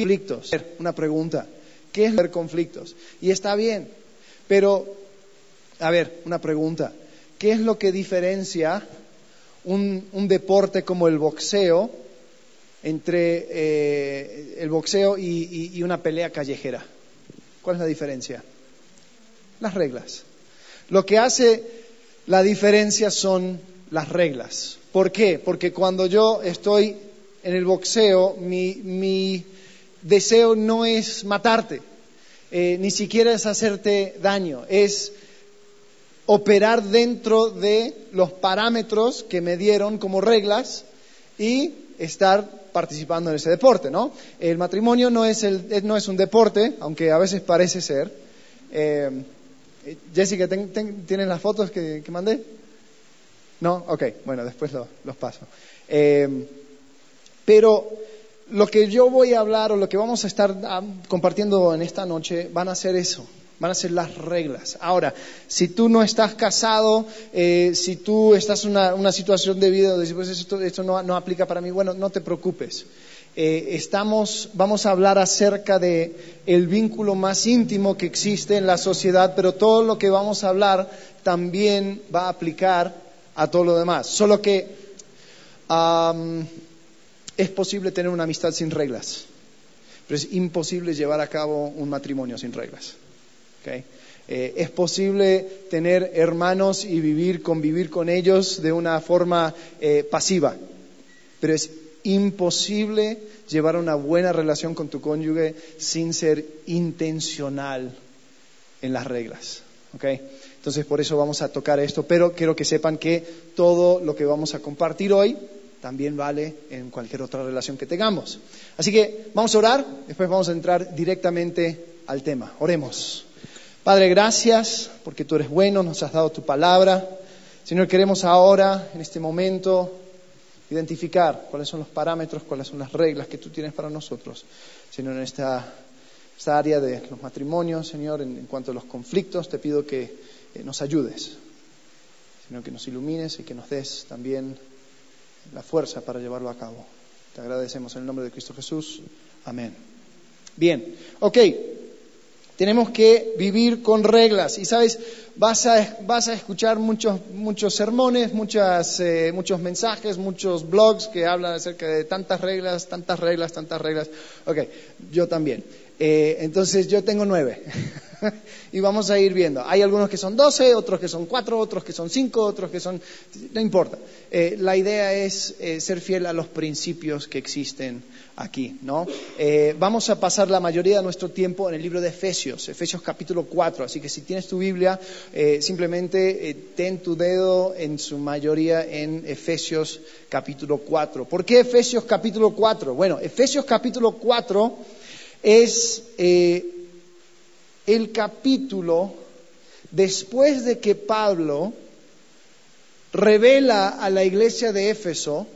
conflictos. Una pregunta, ¿qué es ver conflictos? Y está bien, pero, a ver, una pregunta, ¿qué es lo que diferencia un, deporte como el boxeo entre eh, el boxeo y una pelea callejera? ¿Cuál es la diferencia? Las reglas. Lo que hace la diferencia son las reglas. ¿Por qué? Porque cuando yo estoy en el boxeo, mi, deseo no es matarte, eh, ni siquiera es hacerte daño, es operar dentro de los parámetros que me dieron como reglas y estar participando en ese deporte, ¿no? El matrimonio no es, un deporte, aunque a veces parece ser. Eh, Jessica, ¿tienes las fotos que, mandé? No, ok, bueno, después los paso. Eh, pero lo que yo voy a hablar o lo que vamos a estar ah, compartiendo en esta noche van a ser eso, van a ser las reglas. Ahora, si tú no estás casado, eh, si tú estás en una, situación de vida donde pues esto, no, aplica para mí, bueno, no te preocupes. Eh, estamos, vamos a hablar acerca de vínculo más íntimo que existe en la sociedad, pero todo lo que vamos a hablar también va a aplicar a todo lo demás. Solo que es posible tener una amistad sin reglas, pero es imposible llevar a cabo un matrimonio sin reglas. Eh, es posible tener hermanos y vivir, convivir con ellos de una forma eh, pasiva, pero es imposible llevar una buena relación con tu cónyuge sin ser intencional en las reglas. Entonces, por eso vamos a tocar esto, pero quiero que sepan que todo lo que vamos a compartir hoy también vale en cualquier otra relación que tengamos. Así que vamos a orar, después vamos a entrar directamente al tema. Oremos. Padre, gracias porque tú eres bueno, nos has dado tu palabra. Señor, queremos ahora, en este momento, identificar cuáles son los parámetros, cuáles son las reglas que tú tienes para nosotros. Señor, en esta, área de los matrimonios, Señor, en, cuanto a los conflictos, te pido que eh, nos ayudes. Señor, que nos ilumines y que nos des también la fuerza para llevarlo a cabo. Te agradecemos en el nombre de Cristo Jesús. Amén. Bien, ok. Tenemos que vivir con reglas. Y sabes, vas a, vas a escuchar muchos, muchos sermones, muchas, eh, muchos mensajes, muchos blogs que hablan acerca de tantas reglas, tantas reglas, tantas reglas. Ok, yo también. Eh, entonces yo tengo nueve. y vamos a ir viendo. Hay algunos que son doce, otros que son cuatro, otros que son cinco, otros que son... No importa. Eh, la idea es eh, ser fiel a los principios que existen aquí, ¿no? vamos a pasar la mayoría de nuestro tiempo en el libro de Efesios, Efesios capítulo 4. Así que si tienes tu Biblia, simplemente ten tu dedo en su mayoría en Efesios capítulo 4. ¿Por qué Efesios capítulo 4? Bueno, Efesios capítulo 4 es eh, el capítulo después de que Pablo revela a la iglesia de Éfeso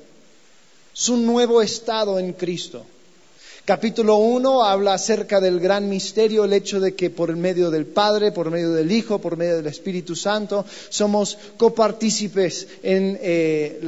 su nuevo estado en Cristo. Capítulo 1 habla acerca del gran misterio, el hecho de que por medio del Padre, por medio del Hijo, por medio del Espíritu Santo, somos copartícipes en, eh,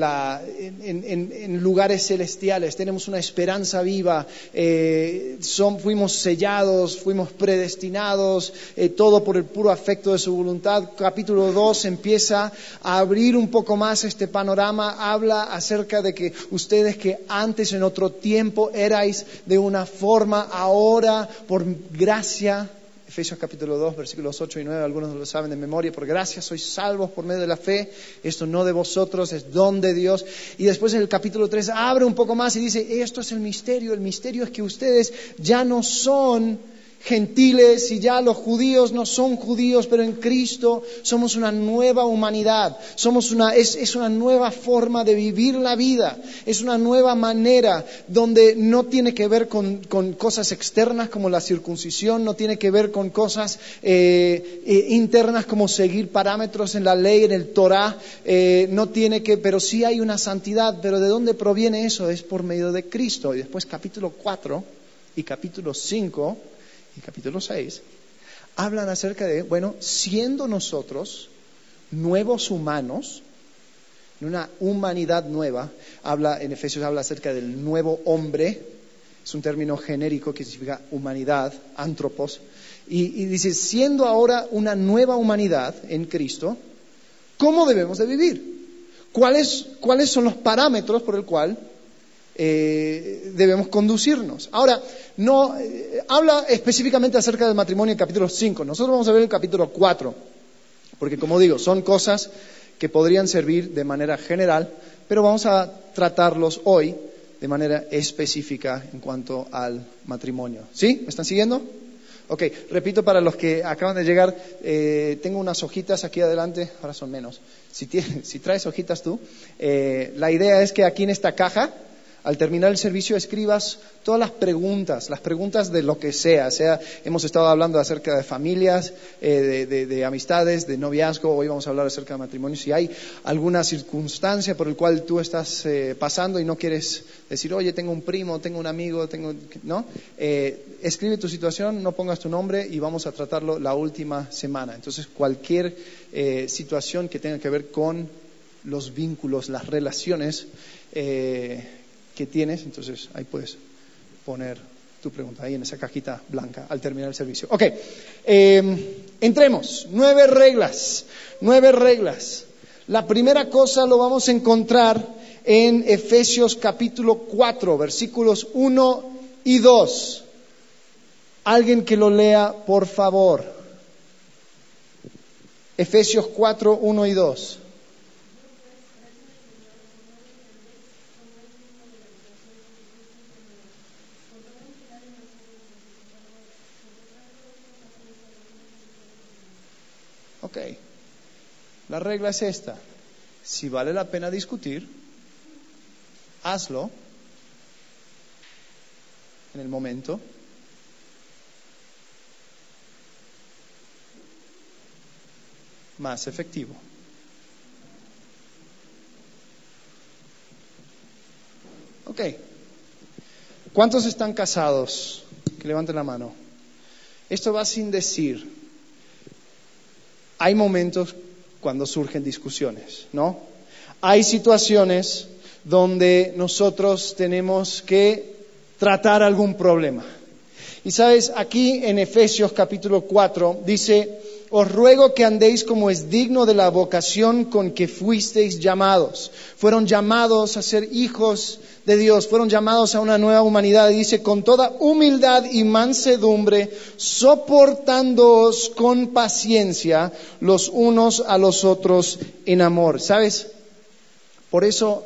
lugares celestiales, tenemos una esperanza viva, eh, fuimos sellados, fuimos predestinados, eh, todo por el puro afecto de su voluntad. Capítulo 2 empieza a abrir un poco más este panorama, habla acerca de que ustedes que antes en otro tiempo erais de un una forma ahora por gracia. Efesios capítulo 2, versículos 8 y 9, algunos lo saben de memoria, por gracia sois salvos por medio de la fe, esto no de vosotros, es don de Dios. Y después en el capítulo 3 abre un poco más y dice, esto es el misterio, el misterio es que ustedes ya no son gentiles y ya los judíos no son judíos, pero en Cristo somos una nueva humanidad, somos una, es, una nueva forma de vivir la vida, es una nueva manera donde no tiene que ver con, cosas externas como la circuncisión, no tiene que ver con cosas eh, eh, internas como seguir parámetros en la ley, en el Torah, eh, no tiene que, pero sí hay una santidad, pero ¿de dónde proviene eso? Es por medio de Cristo. Y después capítulo 4 y capítulo 5 y capítulo 6, hablan acerca de, bueno, siendo nosotros nuevos humanos, una humanidad nueva, habla, en Efesios habla acerca del nuevo hombre, es un término genérico que significa humanidad, antropos, y, dice, siendo ahora una nueva humanidad en Cristo, ¿cómo debemos de vivir? ¿Cuáles, cuáles son los parámetros por el cual eh, debemos conducirnos? Ahora, no eh, habla específicamente acerca del matrimonio en capítulo 5. Nosotros vamos a ver el capítulo 4, porque como digo, son cosas que podrían servir de manera general, pero vamos a tratarlos hoy de manera específica en cuanto al matrimonio. ¿Sí? ¿Me están siguiendo? Ok, repito para los que acaban de llegar, eh, tengo unas hojitas aquí adelante, ahora son menos. Si, si traes hojitas tú, la idea es que aquí en esta caja al terminar el servicio escribas todas las preguntas, las preguntas de lo que sea, sea, hemos estado hablando acerca de familias, eh, de, amistades, de noviazgo, hoy vamos a hablar acerca de matrimonio, si hay alguna circunstancia por la cual tú estás eh, pasando y no quieres decir, oye, tengo un primo, tengo un amigo, tengo, ¿no? Eh, escribe tu situación, no pongas tu nombre y vamos a tratarlo la última semana. Entonces, cualquier situación que tenga que ver con los vínculos, las relaciones, que tienes, entonces ahí puedes poner tu pregunta ahí en esa cajita blanca al terminar el servicio. Ok, em, entremos. Nueve reglas, nueve reglas. La primera cosa lo vamos a encontrar en Efesios capítulo 4, versículos 1 y 2. Alguien que lo lea, por favor. Efesios 4, 1 y 2. Ok, la regla es esta. Si vale la pena discutir, hazlo en el momento. más efectivo. Ok. ¿Cuántos están casados? Que levanten la mano. Esto va sin decir hay momentos cuando surgen discusiones, ¿no? Hay situaciones donde nosotros tenemos que tratar algún problema. Y sabes, aquí en Efesios capítulo 4 dice, os ruego que andéis como es digno de la vocación con que fuisteis llamados. Fueron llamados a ser hijos de Dios, fueron llamados a una nueva humanidad. Y dice, con toda humildad y mansedumbre, soportándoos con paciencia los unos a los otros en amor. ¿Sabes? Por eso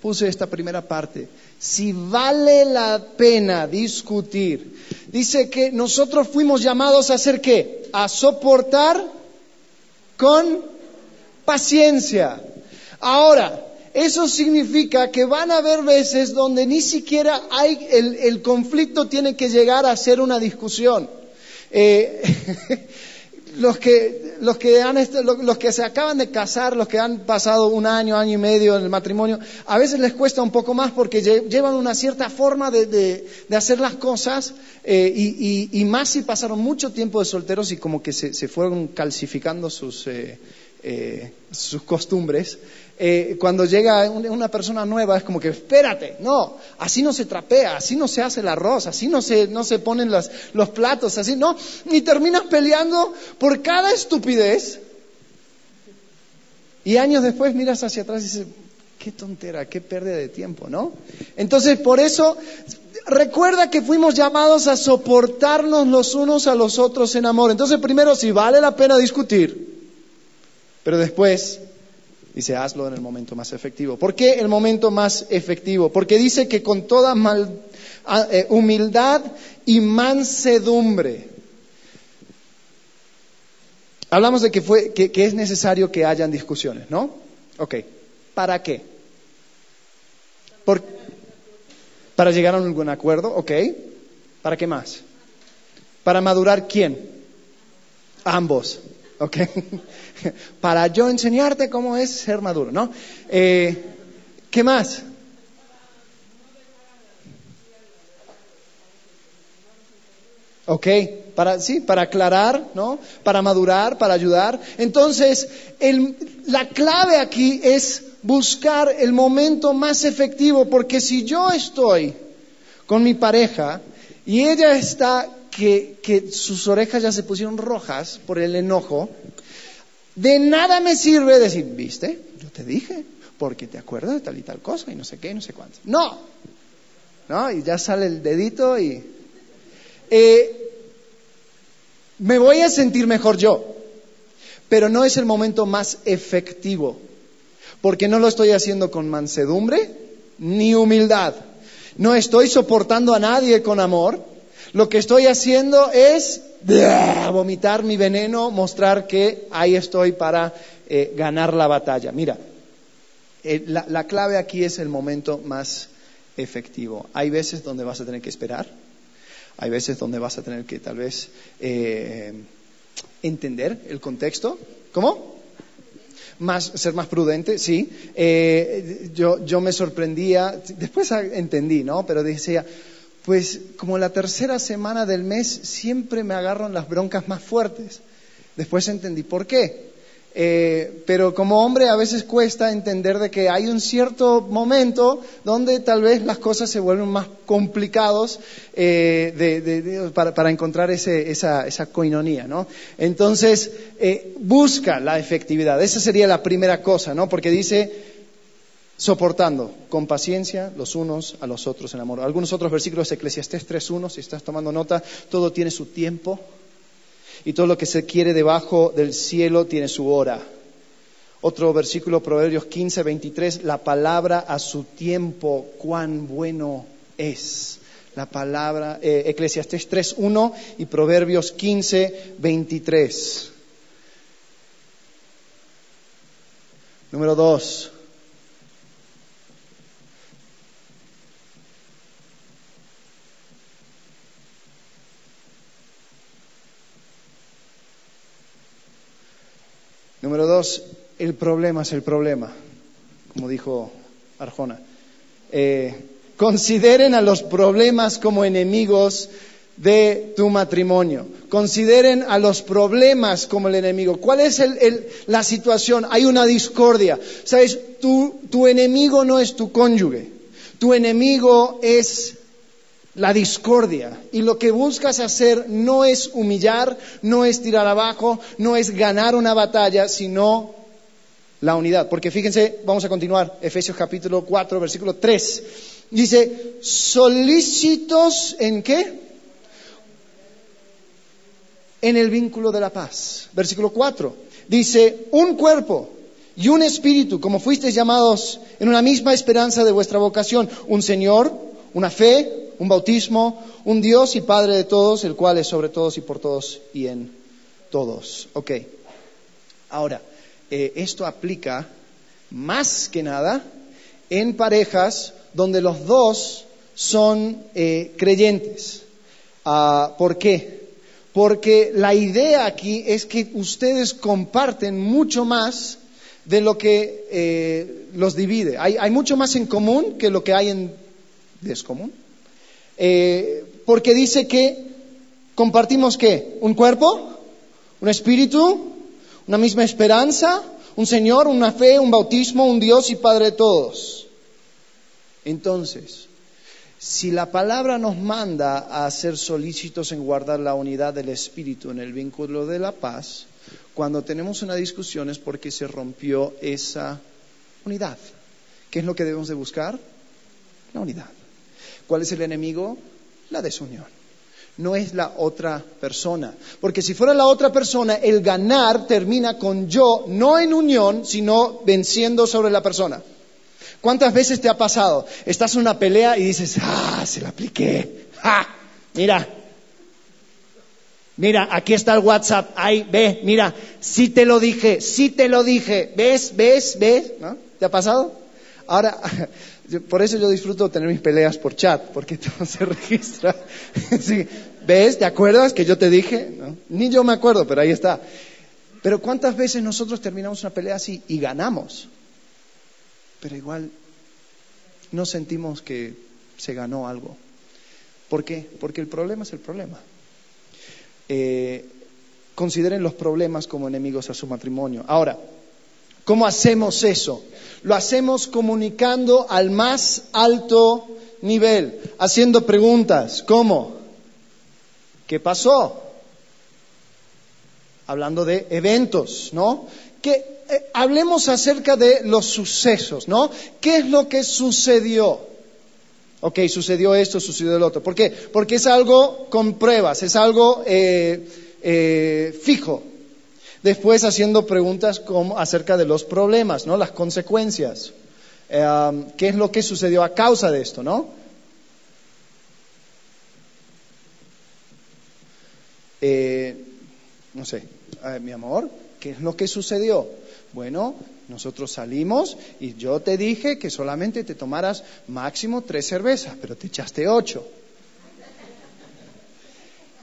puse esta primera parte si vale la pena discutir. Dice que nosotros fuimos llamados a hacer qué? A soportar con paciencia. Ahora, eso significa que van a haber veces donde ni siquiera hay, el, conflicto tiene que llegar a ser una discusión. Eh, los que, los que, han, los que se acaban de casar, los que han pasado un año, año y medio en el matrimonio, a veces les cuesta un poco más porque llevan una cierta forma de, de, hacer las cosas eh, y, y, más si pasaron mucho tiempo de solteros y como que se, se fueron calcificando sus, eh, eh, sus costumbres. Eh, cuando llega una persona nueva es como que, espérate, no, así no se trapea, así no se hace el arroz, así no se, no se ponen los platos, así no, y terminas peleando por cada estupidez. Y años después miras hacia atrás y dices, qué tontera, qué pérdida de tiempo, ¿no? Entonces, por eso, recuerda que fuimos llamados a soportarnos los unos a los otros en amor. Entonces, primero, si vale la pena discutir, pero después Dice, hazlo en el momento más efectivo. ¿Por qué el momento más efectivo? Porque dice que con toda eh, humildad y mansedumbre. Hablamos de que, fue, que, es necesario que hayan discusiones, ¿no? Ok. ¿Para qué? para llegar a algún acuerdo, ok. ¿Para qué más? ¿Para madurar quién? Ambos. ¿Ok? Para yo enseñarte cómo es ser maduro, ¿no? Eh, ¿Qué más? ¿Ok? Para, sí, para aclarar, ¿no? Para madurar, para ayudar. Entonces, la clave aquí es buscar el momento más efectivo, porque si yo estoy con mi pareja y ella está que, sus orejas ya se pusieron rojas por el enojo, de nada me sirve decir, viste, yo te dije, porque te acuerdas de tal y tal cosa y no sé qué y no sé cuánto. No, ¿no? Y ya sale el dedito y... Eh, me voy a sentir mejor yo, pero no es el momento más efectivo, porque no lo estoy haciendo con mansedumbre ni humildad. No estoy soportando a nadie con amor. Lo que estoy haciendo es vomitar mi veneno, mostrar que ahí estoy para eh, ganar la batalla. Mira, eh, la, clave aquí es el momento más efectivo. Hay veces donde vas a tener que esperar, hay veces donde vas a tener que tal vez eh, entender el contexto. ¿Cómo? Más, ser más prudente, sí. yo, yo me sorprendía, después entendí, ¿no? Pero decía, pues como la tercera semana del mes siempre me agarran las broncas más fuertes. Después entendí por qué. Eh, pero como hombre a veces cuesta entender de que hay un cierto momento donde tal vez las cosas se vuelven más complicados eh, para, encontrar esa, esa, coinonía, ¿no? Entonces, eh, busca la efectividad. Esa sería la primera cosa, ¿no? Porque dice, soportando con paciencia los unos a los otros en amor. Algunos otros versículos Eclesiastés 3.1, si estás tomando nota, todo tiene su tiempo y todo lo que se quiere debajo del cielo tiene su hora. Otro versículo, Proverbios 15.23, la palabra a su tiempo, cuán bueno es. La palabra, eh, Eclesiastés 3.1 y Proverbios 15.23. Número dos, Número dos, el problema es el problema, como dijo Arjona. Eh, consideren a los problemas como enemigos de tu matrimonio. Consideren a los problemas como el enemigo. ¿Cuál es la situación? Hay una discordia. ¿Sabes? tu enemigo no es tu cónyuge. Tu enemigo es la discordia. Y lo que buscas hacer no es humillar, no es tirar abajo, no es ganar una batalla, sino la unidad. Porque fíjense, vamos a continuar, Efesios capítulo 4, versículo 3. Dice, solícitos en qué? En el vínculo de la paz. Versículo 4. Dice, un cuerpo y un espíritu, como fuisteis llamados en una misma esperanza de vuestra vocación, un Señor, una fe, un bautismo, un Dios y Padre de todos, el cual es sobre todos y por todos y en todos. Ok. Ahora, eh, esto aplica más que nada en parejas donde los dos son eh, creyentes. Ah, ¿Por qué? Porque la idea aquí es que ustedes comparten mucho más de lo que eh, los divide. Hay, hay, mucho más en común que lo que hay en descomún. Eh, porque dice que compartimos qué? Un cuerpo, un espíritu, una misma esperanza, un Señor, una fe, un bautismo, un Dios y Padre de todos. Entonces, si la palabra nos manda a ser solícitos en guardar la unidad del espíritu en el vínculo de la paz, cuando tenemos una discusión es porque se rompió esa unidad. ¿Qué es lo que debemos de buscar? La unidad. ¿Cuál es el enemigo? La desunión. No es la otra persona. Porque si fuera la otra persona, el ganar termina con yo, no en unión, sino venciendo sobre la persona. ¿Cuántas veces te ha pasado? Estás en una pelea y dices, ah, se la apliqué. ¡Ja! Mira, Mira, aquí está el WhatsApp. Ahí, ve, mira, sí te lo dije, sí te lo dije. ¿Ves, ves, ves? ¿No? ¿Te ha pasado? Ahora, por eso yo disfruto tener mis peleas por chat, porque todo se registra. ¿Ves? ¿Te acuerdas que yo te dije? Ni yo me acuerdo, pero ahí está. Pero ¿cuántas veces nosotros terminamos una pelea así y ganamos? Pero igual no sentimos que se ganó algo. ¿Por qué? Porque el problema es el problema. Eh, consideren los problemas como enemigos a su matrimonio. Ahora, ¿cómo hacemos eso? Lo hacemos comunicando al más alto nivel, haciendo preguntas, ¿cómo? ¿Qué pasó? Hablando de eventos, ¿no? Que eh, hablemos acerca de los sucesos, ¿no? ¿Qué es lo que sucedió? Ok, sucedió esto, sucedió el otro. ¿Por qué? Porque es algo con pruebas, es algo eh, eh, fijo. Después haciendo preguntas acerca de los problemas, ¿no? Las consecuencias. ¿Qué es lo que sucedió a causa de esto, no? no sé, mi amor, ¿qué es lo que sucedió? Bueno, nosotros salimos y yo te dije que solamente te tomaras máximo tres cervezas, pero te echaste ocho.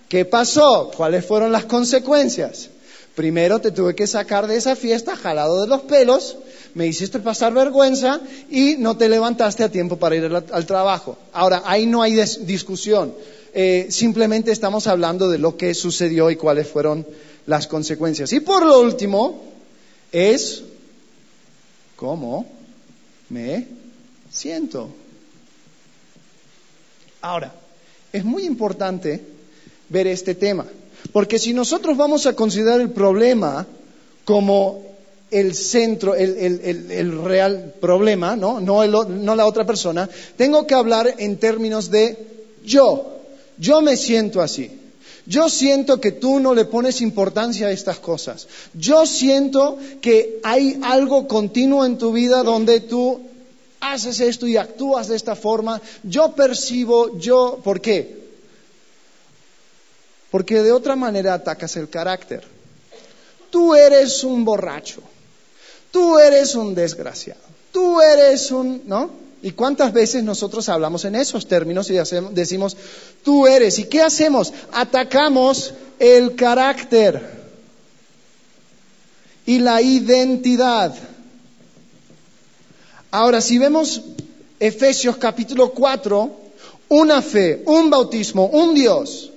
¿Qué pasó? ¿Cuáles fueron las consecuencias? Primero te tuve que sacar de esa fiesta jalado de los pelos, me hiciste pasar vergüenza y no te levantaste a tiempo para ir al, trabajo. Ahora, ahí no hay discusión. Eh, simplemente estamos hablando de lo que sucedió y cuáles fueron las consecuencias. Y por lo último, es cómo me siento. Ahora, es muy importante ver este tema, porque si nosotros vamos a considerar el problema como el centro, el, real problema, ¿no? No, no la otra persona, tengo que hablar en términos de yo. Yo me siento así. Yo siento que tú no le pones importancia a estas cosas. Yo siento que hay algo continuo en tu vida donde tú haces esto y actúas de esta forma. Yo percibo, yo, ¿por qué? Porque de otra manera atacas el carácter. Tú eres un borracho. Tú eres un desgraciado. Tú eres un, ¿no? ¿Y cuántas veces nosotros hablamos en esos términos y decimos, tú eres? ¿Y qué hacemos? Atacamos el carácter y la identidad. Ahora, si vemos Efesios capítulo 4, una fe, un bautismo, un Dios,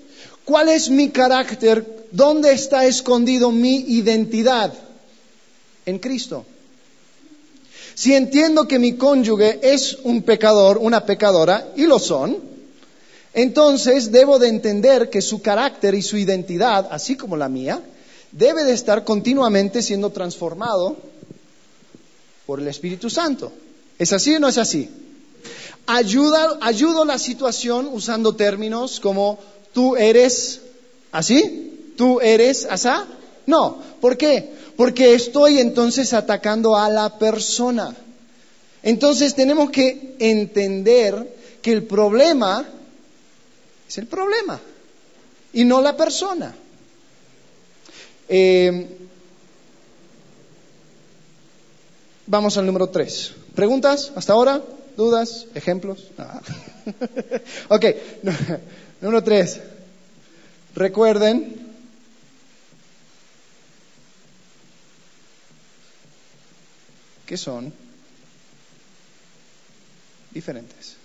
¿cuál es mi carácter? ¿Dónde está escondido mi identidad? En Cristo. Si entiendo que mi cónyuge es un pecador, una pecadora, y lo son, entonces debo de entender que su carácter y su identidad, así como la mía, debe de estar continuamente siendo transformado por el Espíritu Santo. ¿Es así o no es así? Ayuda, ayudo la situación usando términos como tú eres así, tú eres asá. No, ¿por qué? porque estoy entonces atacando a la persona. Entonces tenemos que entender que el problema es el problema y no la persona. Eh, vamos al número tres. ¿Preguntas hasta ahora? ¿Dudas? ¿Ejemplos? Ah. ok, número tres. Recuerden que son diferentes.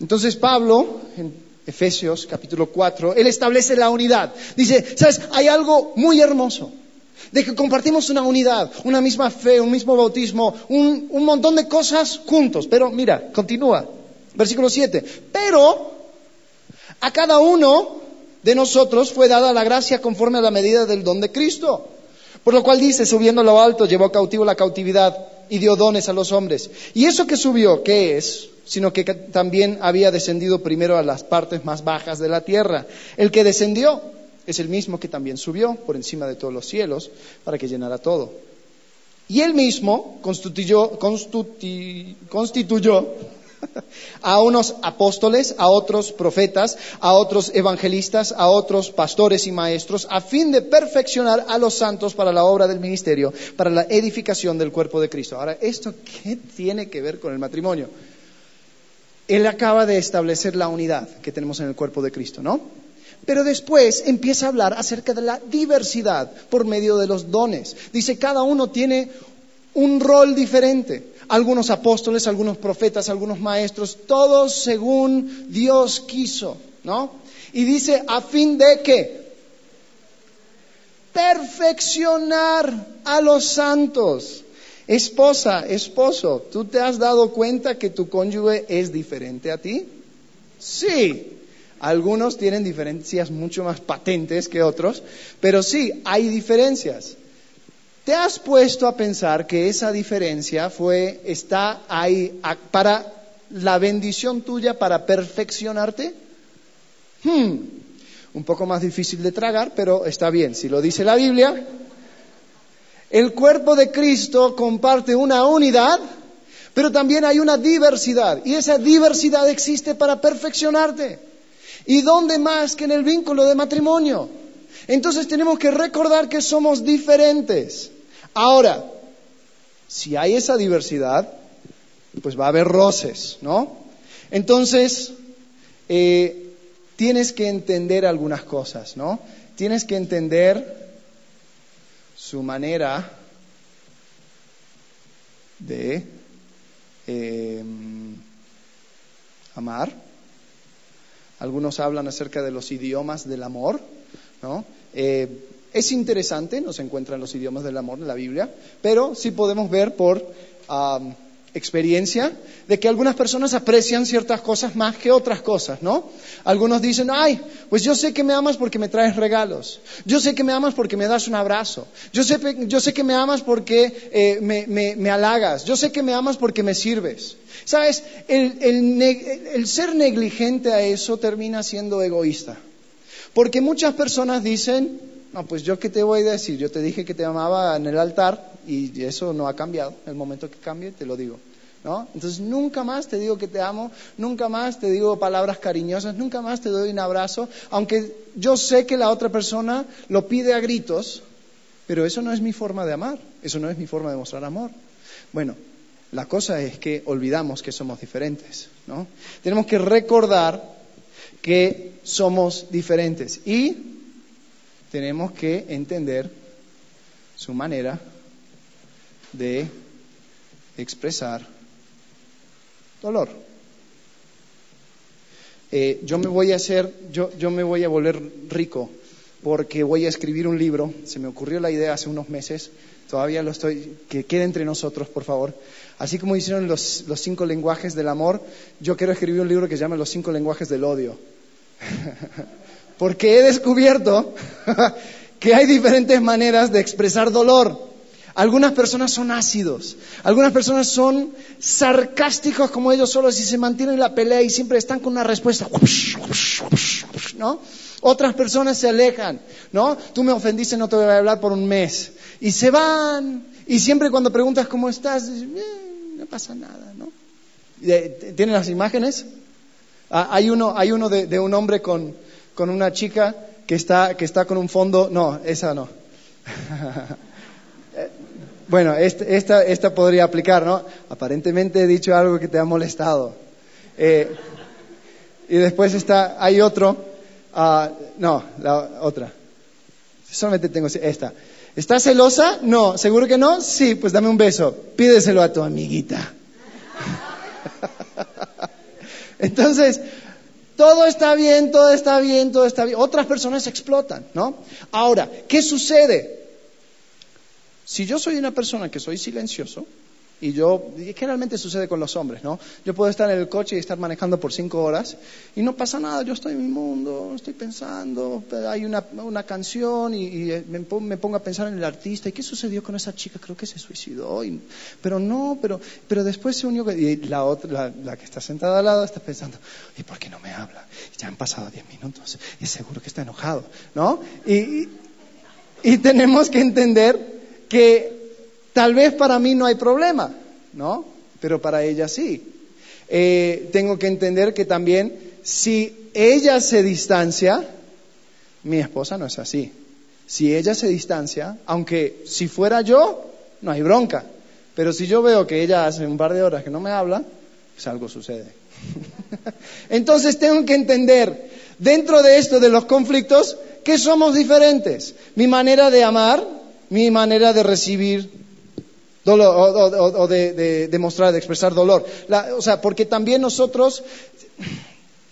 Entonces Pablo, en Efesios capítulo 4, él establece la unidad. Dice, ¿sabes? Hay algo muy hermoso de que compartimos una unidad, una misma fe, un mismo bautismo, un, un montón de cosas juntos. Pero mira, continúa, versículo 7. Pero a cada uno de nosotros fue dada la gracia conforme a la medida del don de Cristo. Por lo cual dice, subiendo a lo alto, llevó cautivo la cautividad y dio dones a los hombres. Y eso que subió, ¿qué es? Sino que también había descendido primero a las partes más bajas de la tierra. El que descendió es el mismo que también subió por encima de todos los cielos para que llenara todo. Y él mismo constituyó, constituyó a unos apóstoles, a otros profetas, a otros evangelistas, a otros pastores y maestros, a fin de perfeccionar a los santos para la obra del ministerio, para la edificación del cuerpo de Cristo. Ahora, ¿esto qué tiene que ver con el matrimonio? Él acaba de establecer la unidad que tenemos en el cuerpo de Cristo, ¿no? Pero después empieza a hablar acerca de la diversidad por medio de los dones. Dice, cada uno tiene un rol diferente algunos apóstoles, algunos profetas, algunos maestros, todos según Dios quiso, ¿no? Y dice, a fin de que perfeccionar a los santos Esposa, esposo, ¿tú te has dado cuenta que tu cónyuge es diferente a ti? Sí. Algunos tienen diferencias mucho más patentes que otros, pero sí, hay diferencias. ¿Te has puesto a pensar que esa diferencia fue, está ahí para la bendición tuya, para perfeccionarte? Hmm, un poco más difícil de tragar, pero está bien. Si lo dice la Biblia, el cuerpo de Cristo comparte una unidad, pero también hay una diversidad. Y esa diversidad existe para perfeccionarte. ¿Y dónde más que en el vínculo de matrimonio? Entonces tenemos que recordar que somos diferentes. Ahora, si hay esa diversidad, pues va a haber roces, ¿no? Entonces, eh, tienes que entender algunas cosas, ¿no? Tienes que entender su manera de em, amar. Algunos hablan acerca de los idiomas del amor, ¿no? Eh, es interesante, no se encuentran los idiomas del amor en la Biblia, pero sí podemos ver por experiencia de que algunas personas aprecian ciertas cosas más que otras cosas, ¿no? Algunos dicen, ay, pues yo sé que me amas porque me traes regalos, yo sé que me amas porque me das un abrazo, yo sé, que me amas porque eh, me, me, halagas, yo sé que me amas porque me sirves. ¿Sabes? El, el ser negligente a eso termina siendo egoísta. Porque muchas personas dicen, no, pues yo qué te voy a decir, yo te dije que te amaba en el altar y eso no ha cambiado. En el momento que cambie, te lo digo. ¿No? Entonces nunca más te digo que te amo, nunca más te digo palabras cariñosas, nunca más te doy un abrazo, aunque yo sé que la otra persona lo pide a gritos, pero eso no es mi forma de amar, eso no es mi forma de mostrar amor. Bueno, la cosa es que olvidamos que somos diferentes, ¿no? Tenemos que recordar que somos diferentes y tenemos que entender su manera de expresar dolor. Eh, yo me voy a hacer, yo, yo me voy a volver rico porque voy a escribir un libro. Se me ocurrió la idea hace unos meses, todavía lo estoy, que quede entre nosotros, por favor. Así como hicieron los, los cinco lenguajes del amor, yo quiero escribir un libro que se llama Los cinco lenguajes del odio. porque he descubierto que hay diferentes maneras de expresar dolor. Algunas personas son ácidos, algunas personas son sarcásticos como ellos solos y se mantienen en la pelea y siempre están con una respuesta. ¿No? Otras personas se alejan, ¿no? Tú me ofendiste, no te voy a hablar por un mes. Y se van. Y siempre cuando preguntas cómo estás, no pasa nada, ¿no? ¿Tienen las imágenes? Ah, hay uno, hay uno de un hombre con, con una chica que está, que está con un fondo. No, esa no. bueno, este, esta, esta, podría aplicar, ¿no? Aparentemente he dicho algo que te ha molestado. Eh, y después está, hay otro. Uh, no, la otra. Solamente tengo esta. ¿Estás celosa? No. ¿Seguro que no? Sí, pues dame un beso. Pídeselo a tu amiguita. Entonces, todo está bien, todo está bien, todo está bien. Otras personas explotan, ¿no? Ahora, ¿qué sucede? Si yo soy una persona que soy silencioso, y yo, generalmente sucede con los hombres, ¿no? Yo puedo estar en el coche y estar manejando por cinco horas y no pasa nada, yo estoy en mi mundo, estoy pensando, hay una, una canción y, me, pongo a pensar en el artista, ¿y qué sucedió con esa chica? Creo que se suicidó, pero no, pero, pero después se unió, y la, otra, la, que está sentada al lado está pensando, ¿y por qué no me habla? Ya han pasado diez minutos y seguro que está enojado, ¿no? y, y tenemos que entender que Tal vez para mí no hay problema, ¿no? Pero para ella sí. Eh, tengo que entender que también si ella se distancia, mi esposa no es así. Si ella se distancia, aunque si fuera yo, no hay bronca. Pero si yo veo que ella hace un par de horas que no me habla, pues algo sucede. Entonces tengo que entender, dentro de esto de los conflictos, que somos diferentes. Mi manera de amar, mi manera de recibir o, de, demostrar, de expresar dolor. o sea, porque también nosotros,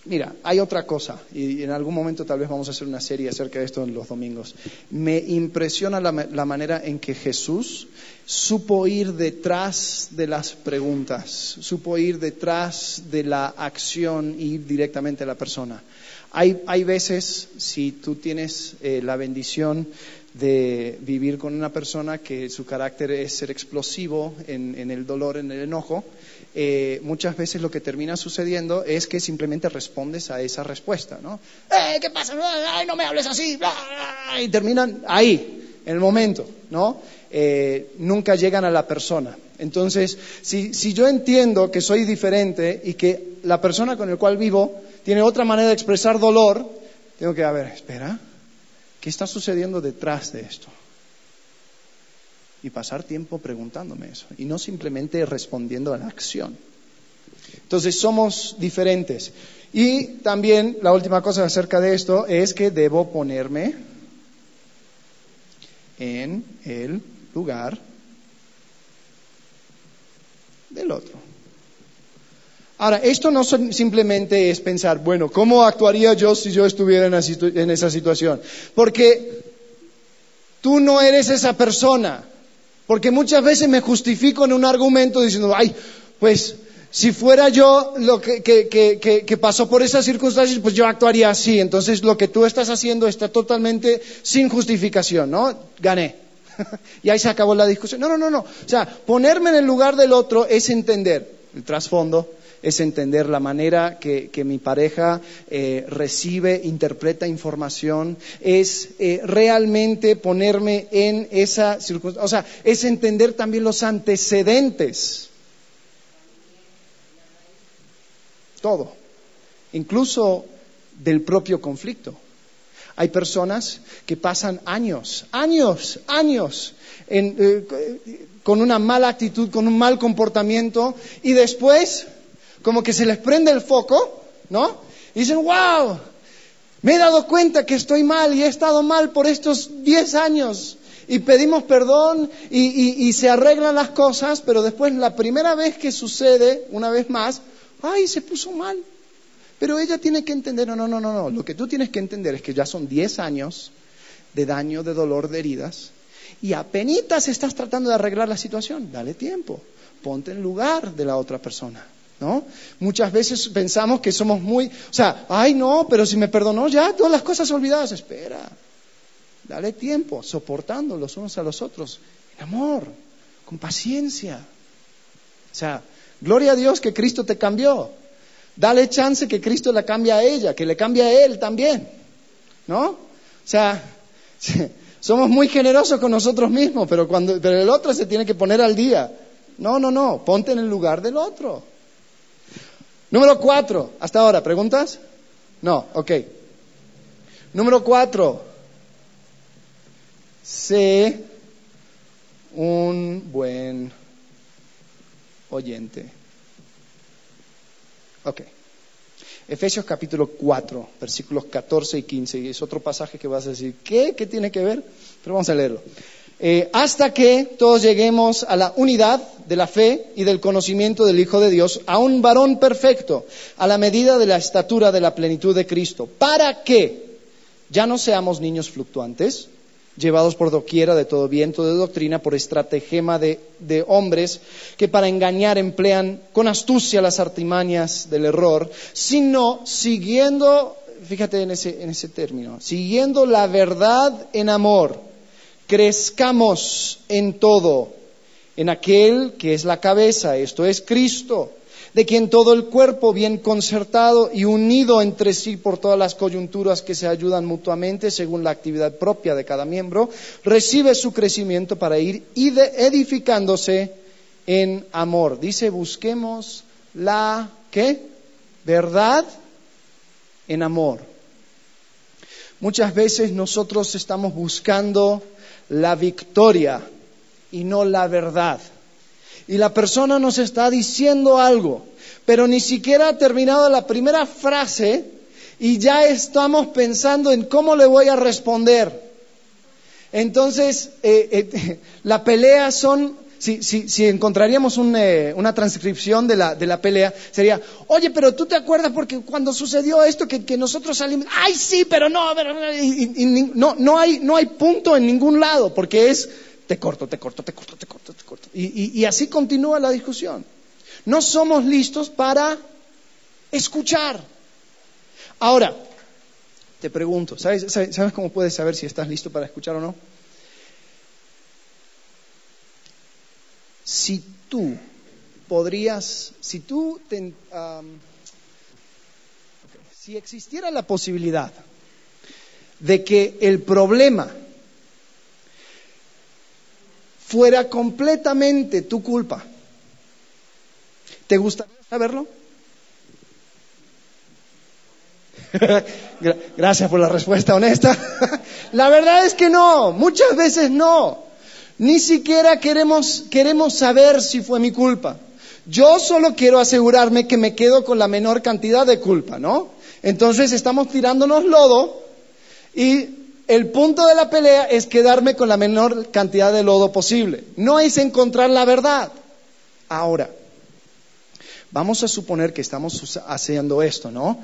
Mira, hay otra cosa, y en algún momento tal vez vamos a hacer una serie acerca de esto en los domingos. Me impresiona la, la, manera en que Jesús supo ir detrás de las preguntas, supo ir detrás de la acción y ir directamente a la persona. Hay, hay veces, si tú tienes eh, la bendición de vivir con una persona que su carácter es ser explosivo en, el dolor, en el enojo, eh, muchas veces lo que termina sucediendo es que simplemente respondes a esa respuesta, ¿no? ¡Eh, qué pasa! ¡Ay, no me hables así! Y terminan ahí, en el momento, ¿no? Eh, nunca llegan a la persona. Entonces, si, si yo entiendo que soy diferente y que la persona con la cual vivo tiene otra manera de expresar dolor, tengo que, a ver, espera, ¿Qué está sucediendo detrás de esto? Y pasar tiempo preguntándome eso y no simplemente respondiendo a la acción. Entonces somos diferentes. Y también la última cosa acerca de esto es que debo ponerme en el lugar del otro. Ahora, esto no simplemente es pensar, bueno, ¿cómo actuaría yo si yo estuviera en esa situación? Porque tú no eres esa persona. Porque muchas veces me justifico en un argumento diciendo, ay, pues si fuera yo lo que, que, pasó por esas circunstancias, pues yo actuaría así. Entonces lo que tú estás haciendo está totalmente sin justificación, ¿no? Gané. y ahí se acabó la discusión. No, no, no, no. O sea, ponerme en el lugar del otro es entender el trasfondo, es entender la manera que, mi pareja eh, recibe, interpreta información, es eh, realmente ponerme en esa circunstancia, o sea, es entender también los antecedentes. Todo, incluso del propio conflicto. Hay personas que pasan años, años, años eh, con una mala actitud, con un mal comportamiento y después como que se les prende el foco, ¿no? Y dicen, wow, me he dado cuenta que estoy mal y he estado mal por estos 10 años. Y pedimos perdón y, se arreglan las cosas, pero después la primera vez que sucede, una vez más, ay, se puso mal. Pero ella tiene que entender, no, no, no, no, no. Lo que tú tienes que entender es que ya son 10 años de daño, de dolor, de heridas, y apenas estás tratando de arreglar la situación. Dale tiempo, ponte en lugar de la otra persona. ¿No? Muchas veces pensamos que somos muy, o sea, ay no, pero si me perdonó ya, todas las cosas olvidadas, espera, dale tiempo, soportando los unos a los otros, en amor, con paciencia. O sea, gloria a Dios que Cristo te cambió. Dale chance que Cristo la cambie a ella, que le cambie a él también. ¿No? O sea, somos muy generosos con nosotros mismos, pero cuando pero el otro se tiene que poner al día. No, no, no, ponte en el lugar del otro. Número cuatro, hasta ahora, ¿preguntas? No, ok. Número cuatro, sé un buen oyente. Ok. Efesios capítulo 4, versículos 14 y 15. Y es otro pasaje que vas a decir, ¿qué? ¿Qué tiene que ver? Pero vamos a leerlo. Eh, hasta que todos lleguemos a la unidad de la fe y del conocimiento del Hijo de Dios, a un varón perfecto, a la medida de la estatura de la plenitud de Cristo, para que ya no seamos niños fluctuantes, llevados por doquiera de todo viento de doctrina, por estratagema de, de, hombres que para engañar emplean con astucia las artimañas del error, sino siguiendo, fíjate en ese, en ese término, siguiendo la verdad en amor crezcamos en todo, en aquel que es la cabeza, esto es Cristo, de quien todo el cuerpo bien concertado y unido entre sí por todas las coyunturas que se ayudan mutuamente según la actividad propia de cada miembro, recibe su crecimiento para ir edificándose en amor. Dice, busquemos la ¿qué? Verdad en amor. Muchas veces nosotros estamos buscando la victoria y no la verdad. Y la persona nos está diciendo algo, pero ni siquiera ha terminado la primera frase y ya estamos pensando en cómo le voy a responder. Entonces, eh, eh, la pelea son si, si, si encontraríamos eh, una transcripción de la, de la pelea, sería, oye, pero tú te acuerdas porque cuando sucedió esto que, nosotros salimos, ay sí, pero no, pero, no, no, hay, no hay punto en ningún lado, porque es, te corto, te corto, te corto, te corto, te corto. Y, y así continúa la discusión. No somos listos para escuchar. Ahora, te pregunto, ¿sabes, ¿sabes cómo puedes saber si estás listo para escuchar o no? Si tú podrías, si tú, si existiera la posibilidad de que el problema fuera completamente tu culpa, ¿te gustaría saberlo? Gracias por la respuesta honesta. la verdad es que no, muchas veces no. Ni siquiera queremos, queremos saber si fue mi culpa. Yo solo quiero asegurarme que me quedo con la menor cantidad de culpa, ¿no? Entonces estamos tirándonos lodo y el punto de la pelea es quedarme con la menor cantidad de lodo posible. No es encontrar la verdad. Ahora, vamos a suponer que estamos haciendo esto, ¿no?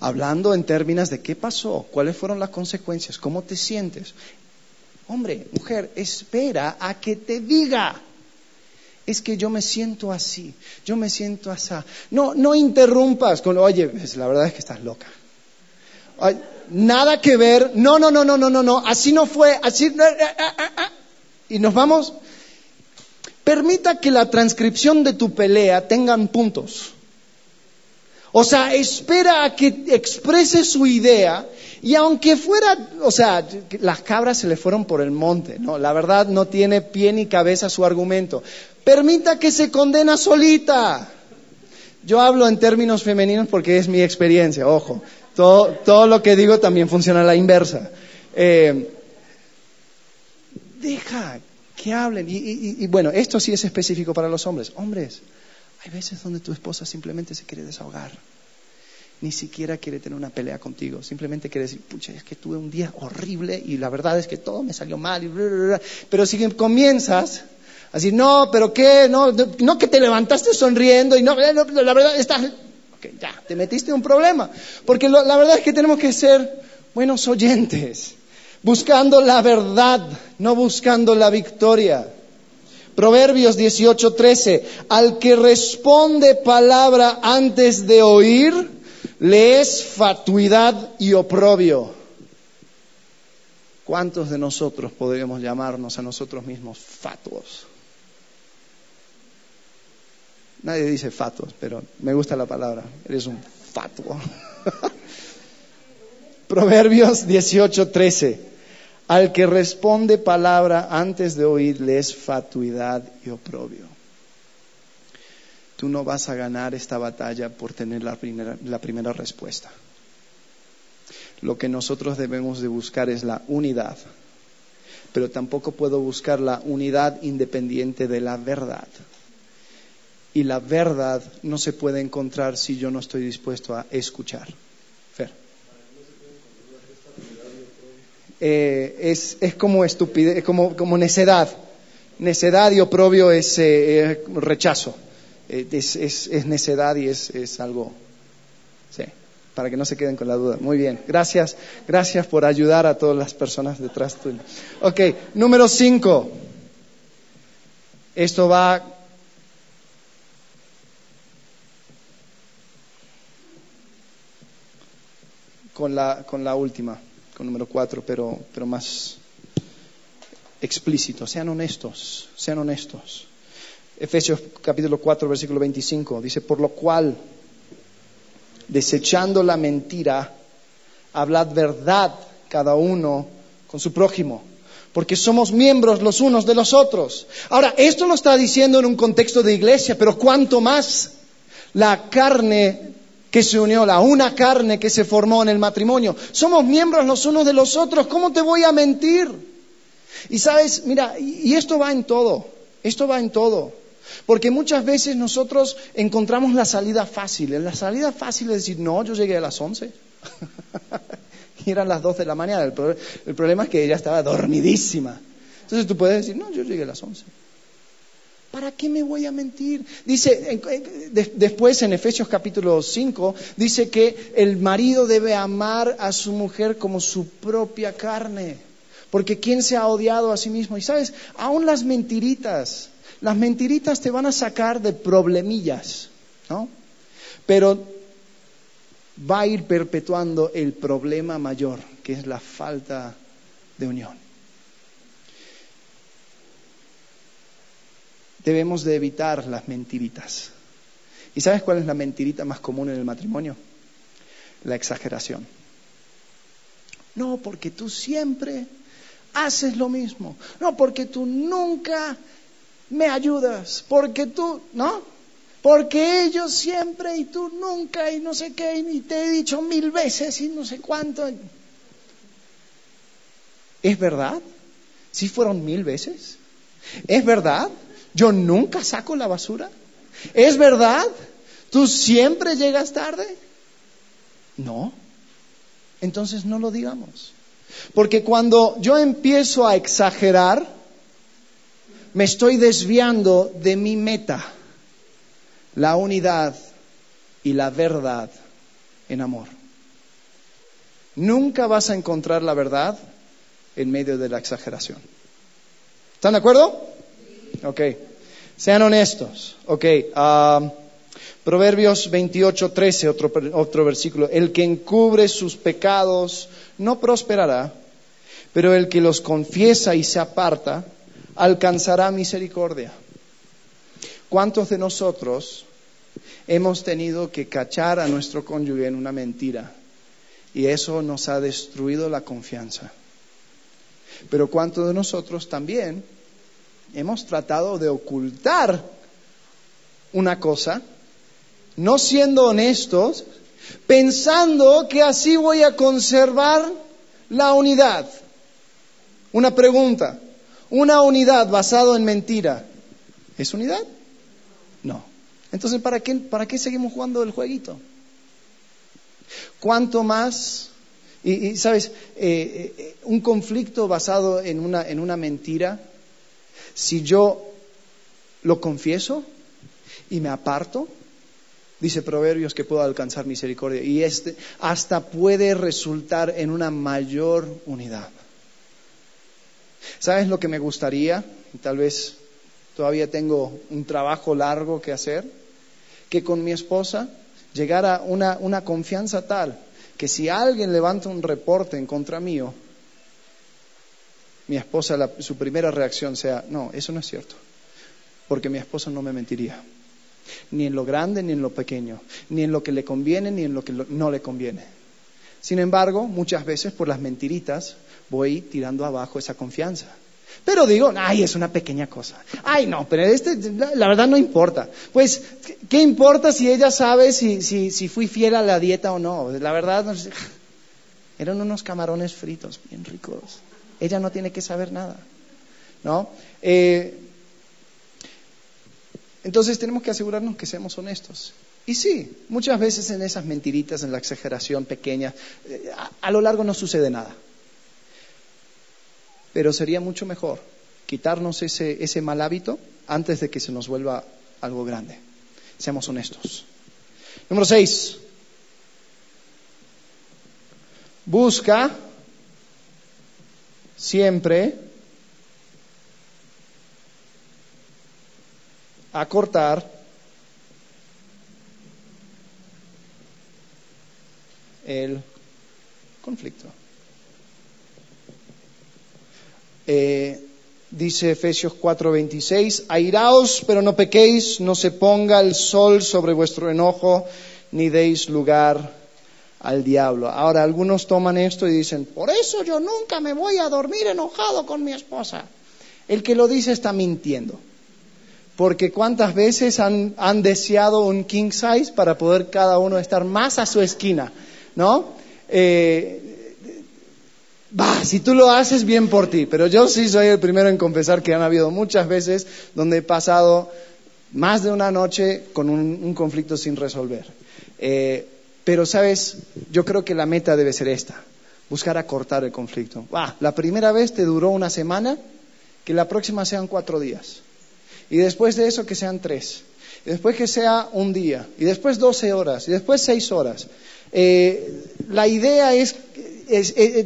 hablando en términos de qué pasó, cuáles fueron las consecuencias, cómo te sientes. Hombre, mujer, espera a que te diga. Es que yo me siento así, yo me siento así. No, no interrumpas con, oye, pues, la verdad es que estás loca. nada que ver, no, no, no, no, no, no, no, así no fue, así. Ah, ah, ah, y nos vamos. Permita que la transcripción de tu pelea tengan puntos. O sea, espera a que exprese su idea y aunque fuera, o sea, las cabras se le fueron por el monte, ¿no? La verdad no tiene pie ni cabeza su argumento. Permita que se condena solita. Yo hablo en términos femeninos porque es mi experiencia, ojo. Todo, lo que digo también funciona a la inversa. Eh, deja que hablen. y bueno, esto sí es específico para los hombres. Hombres, hay veces donde tu esposa simplemente se quiere desahogar. Ni siquiera quiere tener una pelea contigo. Simplemente quiere decir, pucha, es que tuve un día horrible y la verdad es que todo me salió mal. Pero si comienzas a decir, no, pero qué, no, no que te levantaste sonriendo y no, la verdad estás, ok, ya, te metiste en un problema. Porque la verdad es que tenemos que ser buenos oyentes, buscando la verdad, no buscando la victoria. Proverbios 18:13, al que responde palabra antes de oír, le es fatuidad y oprobio. ¿Cuántos de nosotros podríamos llamarnos a nosotros mismos fatuos? Nadie dice fatuos, pero me gusta la palabra. Eres un fatuo. Proverbios 18:13. Al que responde palabra antes de oírle es fatuidad y oprobio. Tú no vas a ganar esta batalla por tener la primera, la primera respuesta. Lo que nosotros debemos de buscar es la unidad, pero tampoco puedo buscar la unidad independiente de la verdad. Y la verdad no se puede encontrar si yo no estoy dispuesto a escuchar. Eh, es, es, como estupidez, como, como necedad. Necedad y oprobio es eh, rechazo. Eh, es, es, es, necedad y es, es algo. Sí, para que no se queden con la duda. Muy bien, gracias, gracias por ayudar a todas las personas detrás tuyo. Ok, número cinco. Esto va con la, con la última con número cuatro, pero, pero más explícito. Sean honestos, sean honestos. Efesios capítulo 4, versículo 25, dice, por lo cual, desechando la mentira, hablad verdad cada uno con su prójimo, porque somos miembros los unos de los otros. Ahora, esto lo está diciendo en un contexto de iglesia, pero cuanto más la carne que se unió, la una carne que se formó en el matrimonio. Somos miembros los unos de los otros, ¿cómo te voy a mentir? Y sabes, mira, y esto va en todo, esto va en todo. Porque muchas veces nosotros encontramos la salida fácil. La salida fácil es decir, no, yo llegué a las once. y eran las dos de la mañana. El, problema es que ella estaba dormidísima. Entonces tú puedes decir, no, yo llegué a las once. ¿Para qué me voy a mentir? Dice después en Efesios capítulo 5, dice que el marido debe amar a su mujer como su propia carne. Porque ¿quién se ha odiado a sí mismo? Y sabes, aún las mentiritas, las mentiritas te van a sacar de problemillas, ¿no? Pero va a ir perpetuando el problema mayor, que es la falta de unión. Debemos de evitar las mentiritas. ¿Y sabes cuál es la mentirita más común en el matrimonio? La exageración. No, porque tú siempre haces lo mismo. No, porque tú nunca me ayudas. Porque tú, ¿no? Porque ellos siempre y tú nunca y no sé qué, y te he dicho mil veces y no sé cuánto. ¿Es verdad? ¿Sí fueron mil veces? ¿Es verdad? ¿Yo nunca saco la basura? ¿Es verdad? ¿Tú siempre llegas tarde? No. Entonces no lo digamos. Porque cuando yo empiezo a exagerar, me estoy desviando de mi meta, la unidad y la verdad en amor. Nunca vas a encontrar la verdad en medio de la exageración. ¿Están de acuerdo? Ok. Sean honestos. Ok. Um, Proverbios 28, 13, otro, otro versículo. El que encubre sus pecados no prosperará, pero el que los confiesa y se aparta alcanzará misericordia. ¿Cuántos de nosotros hemos tenido que cachar a nuestro cónyuge en una mentira y eso nos ha destruido la confianza? Pero ¿cuántos de nosotros también hemos tratado de ocultar una cosa, no siendo honestos, pensando que así voy a conservar la unidad. Una pregunta, una unidad basada en mentira, ¿es unidad? No. Entonces, ¿para qué, para qué seguimos jugando el jueguito? ¿Cuánto más? Y, sabes, eh, eh, un conflicto basado en una, en una mentira si yo lo confieso y me aparto, dice Proverbios que puedo alcanzar misericordia y este hasta puede resultar en una mayor unidad. ¿Sabes lo que me gustaría? Tal vez todavía tengo un trabajo largo que hacer, que con mi esposa llegara una, una confianza tal que si alguien levanta un reporte en contra mío, mi esposa, su primera reacción sea, no, eso no es cierto, porque mi esposa no me mentiría, ni en lo grande ni en lo pequeño, ni en lo que le conviene ni en lo que no le conviene. Sin embargo, muchas veces por las mentiritas voy tirando abajo esa confianza. Pero digo, ay, es una pequeña cosa. Ay, no, pero este, la, verdad no importa. Pues, ¿qué importa si ella sabe si, si, si fui fiel a la dieta o no? La verdad, eran unos camarones fritos bien ricos. Ella no tiene que saber nada. ¿No? Eh, entonces tenemos que asegurarnos que seamos honestos. Y sí, muchas veces en esas mentiritas, en la exageración pequeña, eh, a, lo largo no sucede nada. Pero sería mucho mejor quitarnos ese, ese mal hábito antes de que se nos vuelva algo grande. Seamos honestos. Número seis. Busca siempre acortar el conflicto. Eh, dice Efesios 4:26, airaos pero no pequéis, no se ponga el sol sobre vuestro enojo, ni deis lugar al diablo. Ahora, algunos toman esto y dicen, por eso yo nunca me voy a dormir enojado con mi esposa. El que lo dice está mintiendo. Porque cuántas veces han, deseado un king size para poder cada uno estar más a su esquina, ¿no? Eh, va, si tú lo haces, bien por ti. Pero yo sí soy el primero en confesar que han habido muchas veces donde he pasado más de una noche con un, conflicto sin resolver. Eh, pero, ¿sabes? Yo creo que la meta debe ser esta, buscar acortar el conflicto. la primera vez te duró una semana, que la próxima sean cuatro días. y después de eso que sean tres, y después que sea un día, y después doce horas, y después seis horas. Eh, la idea es,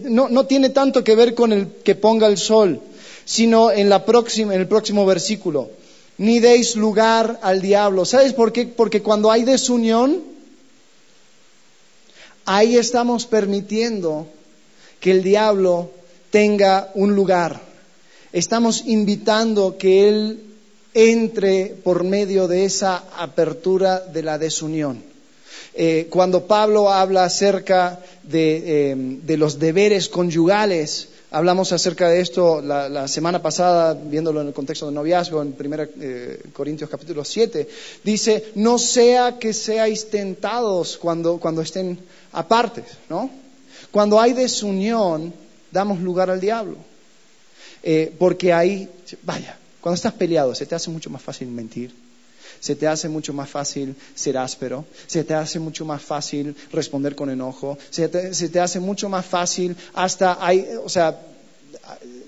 no, no, tiene tanto que ver con el que ponga el sol, sino en, la próxima, en el próximo versículo. Ni deis lugar al diablo. ¿Sabes por qué? Porque cuando hay desunión, ahí estamos permitiendo que el diablo tenga un lugar. Estamos invitando que él entre por medio de esa apertura de la desunión. Eh, cuando Pablo habla acerca de, eh, los deberes conyugales, hablamos acerca de esto la, semana pasada, viéndolo en el contexto del noviazgo, en 1 eh, Corintios capítulo 7, dice, no sea que seáis tentados cuando, cuando estén apartes, ¿no? Cuando hay desunión, damos lugar al diablo. porque ahí, vaya, cuando estás peleado, se te hace mucho más fácil mentir, se te hace mucho más fácil ser áspero, se te hace mucho más fácil responder con enojo, se te, hace mucho más fácil hasta, hay, o sea,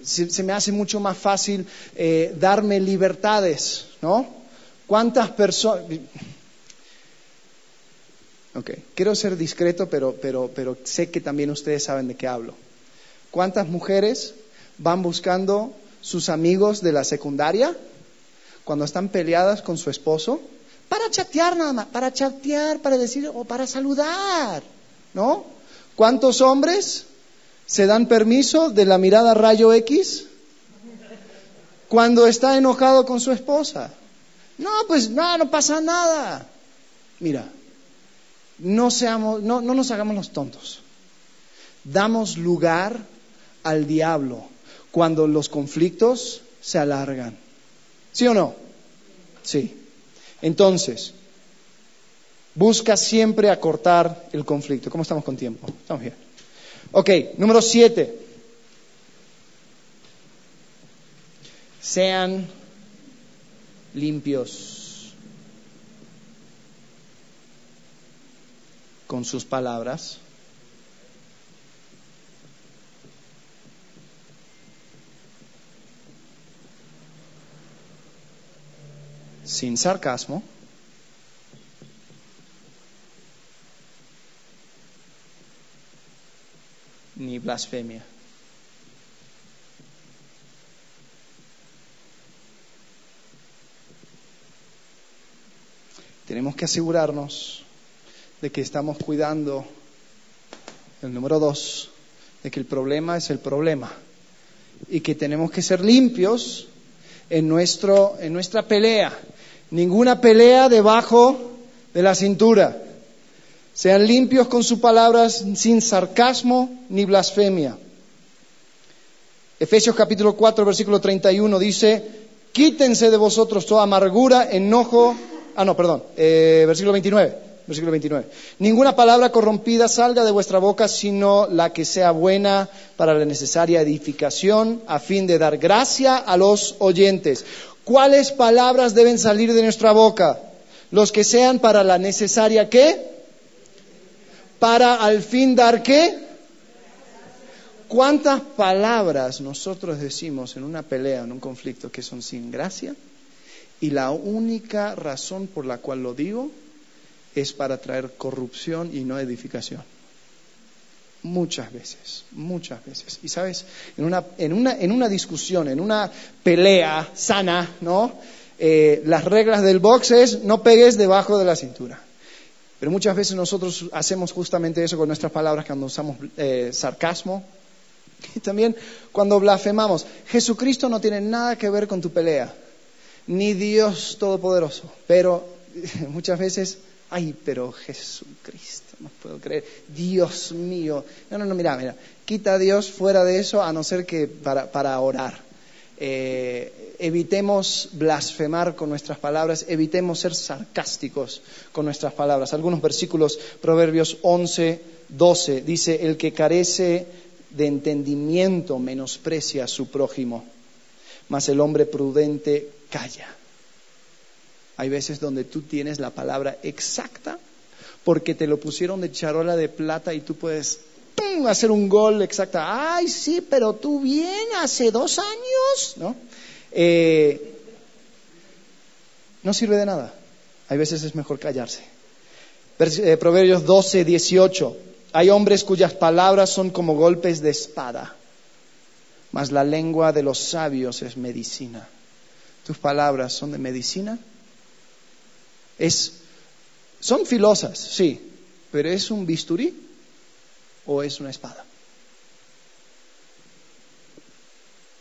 se, me hace mucho más fácil eh, darme libertades, ¿no? ¿Cuántas personas... Ok, quiero ser discreto, pero, pero, pero sé que también ustedes saben de qué hablo. ¿Cuántas mujeres van buscando sus amigos de la secundaria cuando están peleadas con su esposo para chatear nada más, para chatear, para decir o para saludar, ¿no? ¿Cuántos hombres se dan permiso de la mirada rayo X cuando está enojado con su esposa? No, pues no, no pasa nada. Mira, no, seamos, no, no nos hagamos los tontos. Damos lugar al diablo cuando los conflictos se alargan. ¿Sí o no? Sí. Entonces, busca siempre acortar el conflicto. ¿Cómo estamos con tiempo? Estamos bien. Ok, número siete. Sean limpios con sus palabras sin sarcasmo, ni blasfemia. Tenemos que asegurarnos de que estamos cuidando, el número dos, de que el problema es el problema y que tenemos que ser limpios en, nuestro, en nuestra pelea ninguna pelea debajo de la cintura. Sean limpios con sus palabras sin sarcasmo ni blasfemia. Efesios capítulo 4, versículo 31 dice, quítense de vosotros toda amargura, enojo, ah no, perdón, eh, versículo 29, versículo 29. Ninguna palabra corrompida salga de vuestra boca, sino la que sea buena para la necesaria edificación, a fin de dar gracia a los oyentes. ¿Cuáles palabras deben salir de nuestra boca? Los que sean para la necesaria qué? Para al fin dar qué? ¿Cuántas palabras nosotros decimos en una pelea, en un conflicto, que son sin gracia? Y la única razón por la cual lo digo es para traer corrupción y no edificación. Muchas veces, muchas veces. Y sabes, en una, en una, en una discusión, en una pelea sana, ¿no? Eh, las reglas del box es no pegues debajo de la cintura. Pero muchas veces nosotros hacemos justamente eso con nuestras palabras cuando usamos eh, sarcasmo. Y también cuando blasfemamos. Jesucristo no tiene nada que ver con tu pelea, ni Dios Todopoderoso. Pero muchas veces, ay, pero Jesucristo no puedo creer, Dios mío. No, no, no, mira, mira, quita a Dios fuera de eso a no ser que para, orar. Eh, evitemos blasfemar con nuestras palabras, evitemos ser sarcásticos con nuestras palabras. Algunos versículos, Proverbios 11, 12, dice, el que carece de entendimiento menosprecia a su prójimo, mas el hombre prudente calla. Hay veces donde tú tienes la palabra exacta porque te lo pusieron de charola de plata y tú puedes hacer un gol exacto. Ay, sí, pero tú bien hace dos años, ¿no? Eh, no sirve de nada. Hay veces es mejor callarse. Eh, Proverbios 12, 18. Hay hombres cuyas palabras son como golpes de espada, mas la lengua de los sabios es medicina. ¿Tus palabras son de medicina? Es, son filosas, sí, pero ¿es un bisturí o es una espada?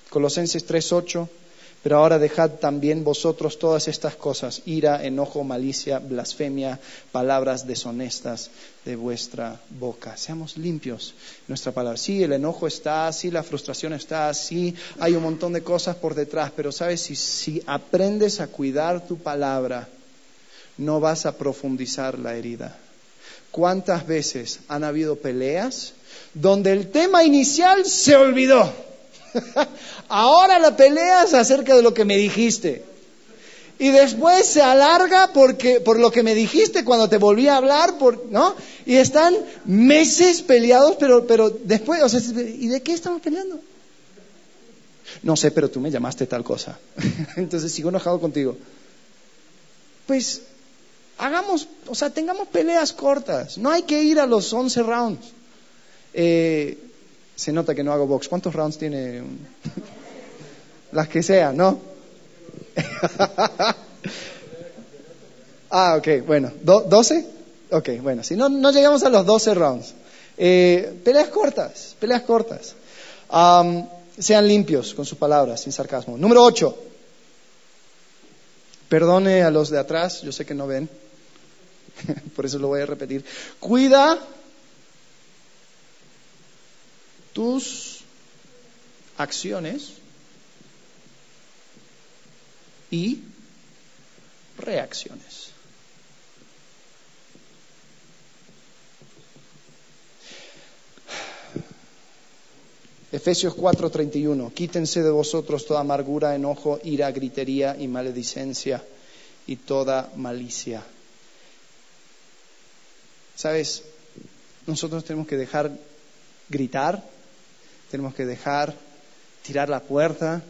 Colosenses 3:8, pero ahora dejad también vosotros todas estas cosas, ira, enojo, malicia, blasfemia, palabras deshonestas de vuestra boca. Seamos limpios nuestra palabra. Sí, el enojo está, sí, la frustración está, sí, hay un montón de cosas por detrás, pero sabes, si, si aprendes a cuidar tu palabra, no vas a profundizar la herida. ¿Cuántas veces han habido peleas donde el tema inicial se olvidó? Ahora la peleas acerca de lo que me dijiste. Y después se alarga porque, por lo que me dijiste cuando te volví a hablar, por, ¿no? Y están meses peleados, pero, pero después, ¿y de qué estamos peleando? No sé, pero tú me llamaste tal cosa. Entonces sigo enojado contigo. Pues hagamos, o sea, tengamos peleas cortas. No hay que ir a los 11 rounds. Eh, se nota que no hago box. ¿Cuántos rounds tiene? Las que sean, ¿no? ah, ok, bueno. ¿12? Ok, bueno. Si no, no llegamos a los 12 rounds. Eh, peleas cortas, peleas cortas. sean limpios con sus palabras, sin sarcasmo. Número 8. Perdone a los de atrás, yo sé que no ven. Por eso lo voy a repetir. Cuida tus acciones y reacciones. Efesios 4:31, quítense de vosotros toda amargura, enojo, ira, gritería y maledicencia y toda malicia. Sabes, nosotros tenemos que dejar gritar, tenemos que dejar tirar la puerta,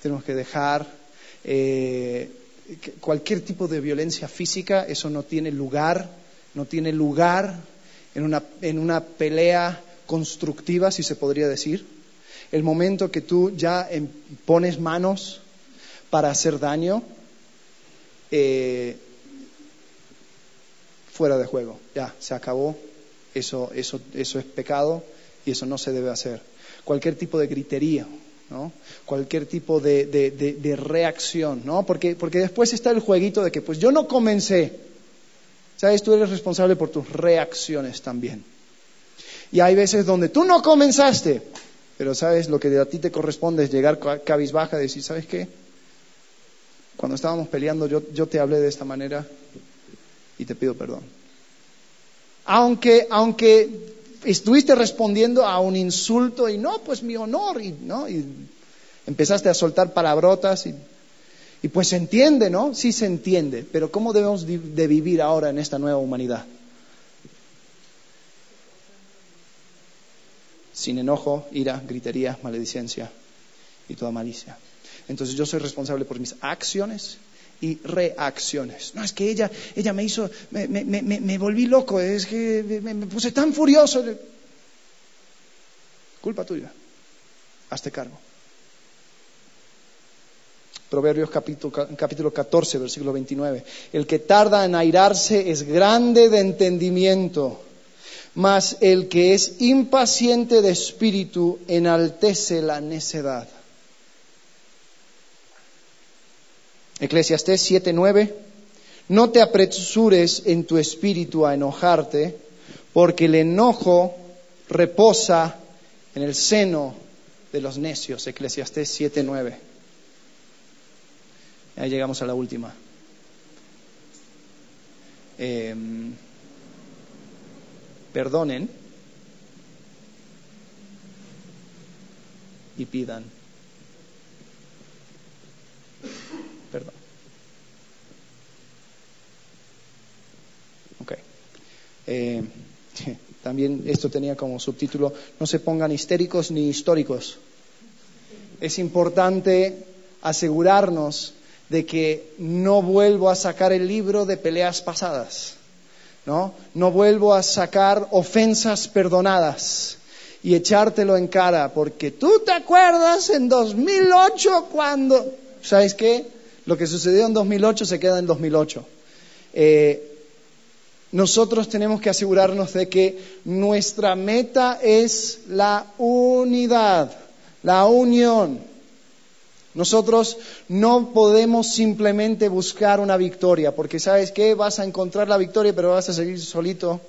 tenemos que dejar eh, cualquier tipo de violencia física, eso no tiene lugar, no tiene lugar en una, en una pelea constructiva, si se podría decir. El momento que tú ya em, pones manos para hacer daño, eh, fuera de juego, ya, se acabó, eso, eso, eso es pecado y eso no se debe hacer. Cualquier tipo de gritería, ¿no? cualquier tipo de, de, reacción, ¿no? Porque, porque después está el jueguito de que pues yo no comencé, ¿sabes? Tú eres responsable por tus reacciones también. Y hay veces donde tú no comenzaste, pero sabes, lo que a ti te corresponde es llegar cabizbaja y decir, ¿sabes qué? Cuando estábamos peleando yo, yo te hablé de esta manera y te pido perdón. Aunque, aunque estuviste respondiendo a un insulto y no, pues mi honor, y, ¿no? y empezaste a soltar palabrotas y, y pues se entiende, ¿no? Sí se entiende, pero ¿cómo debemos de vivir ahora en esta nueva humanidad? Sin enojo, ira, gritería, maledicencia y toda malicia. Entonces yo soy responsable por mis acciones y reacciones. No, es que ella, ella me hizo, me, me, me, me volví loco, es que me, puse tan furioso. Culpa tuya. Hazte cargo. Proverbios capítulo, capítulo 14, versículo 29. El que tarda en airarse es grande de entendimiento, mas el que es impaciente de espíritu enaltece la necedad. Eclesiastés 7:9, no te apresures en tu espíritu a enojarte, porque el enojo reposa en el seno de los necios. Eclesiastés 7:9. Ahí llegamos a la última. Em, perdonen y pidan Eh, también esto tenía como subtítulo, no se pongan histéricos ni históricos. Es importante asegurarnos de que no vuelvo a sacar el libro de peleas pasadas, ¿no? No vuelvo a sacar ofensas perdonadas y echártelo en cara, porque tú te acuerdas en 2008 cuando, ¿sabes qué? Lo que sucedió en 2008 se queda en 2008. Eh, nosotros tenemos que asegurarnos de que nuestra meta es la unidad, la unión. Nosotros no podemos simplemente buscar una victoria, porque sabes qué, vas a encontrar la victoria, pero vas a seguir solito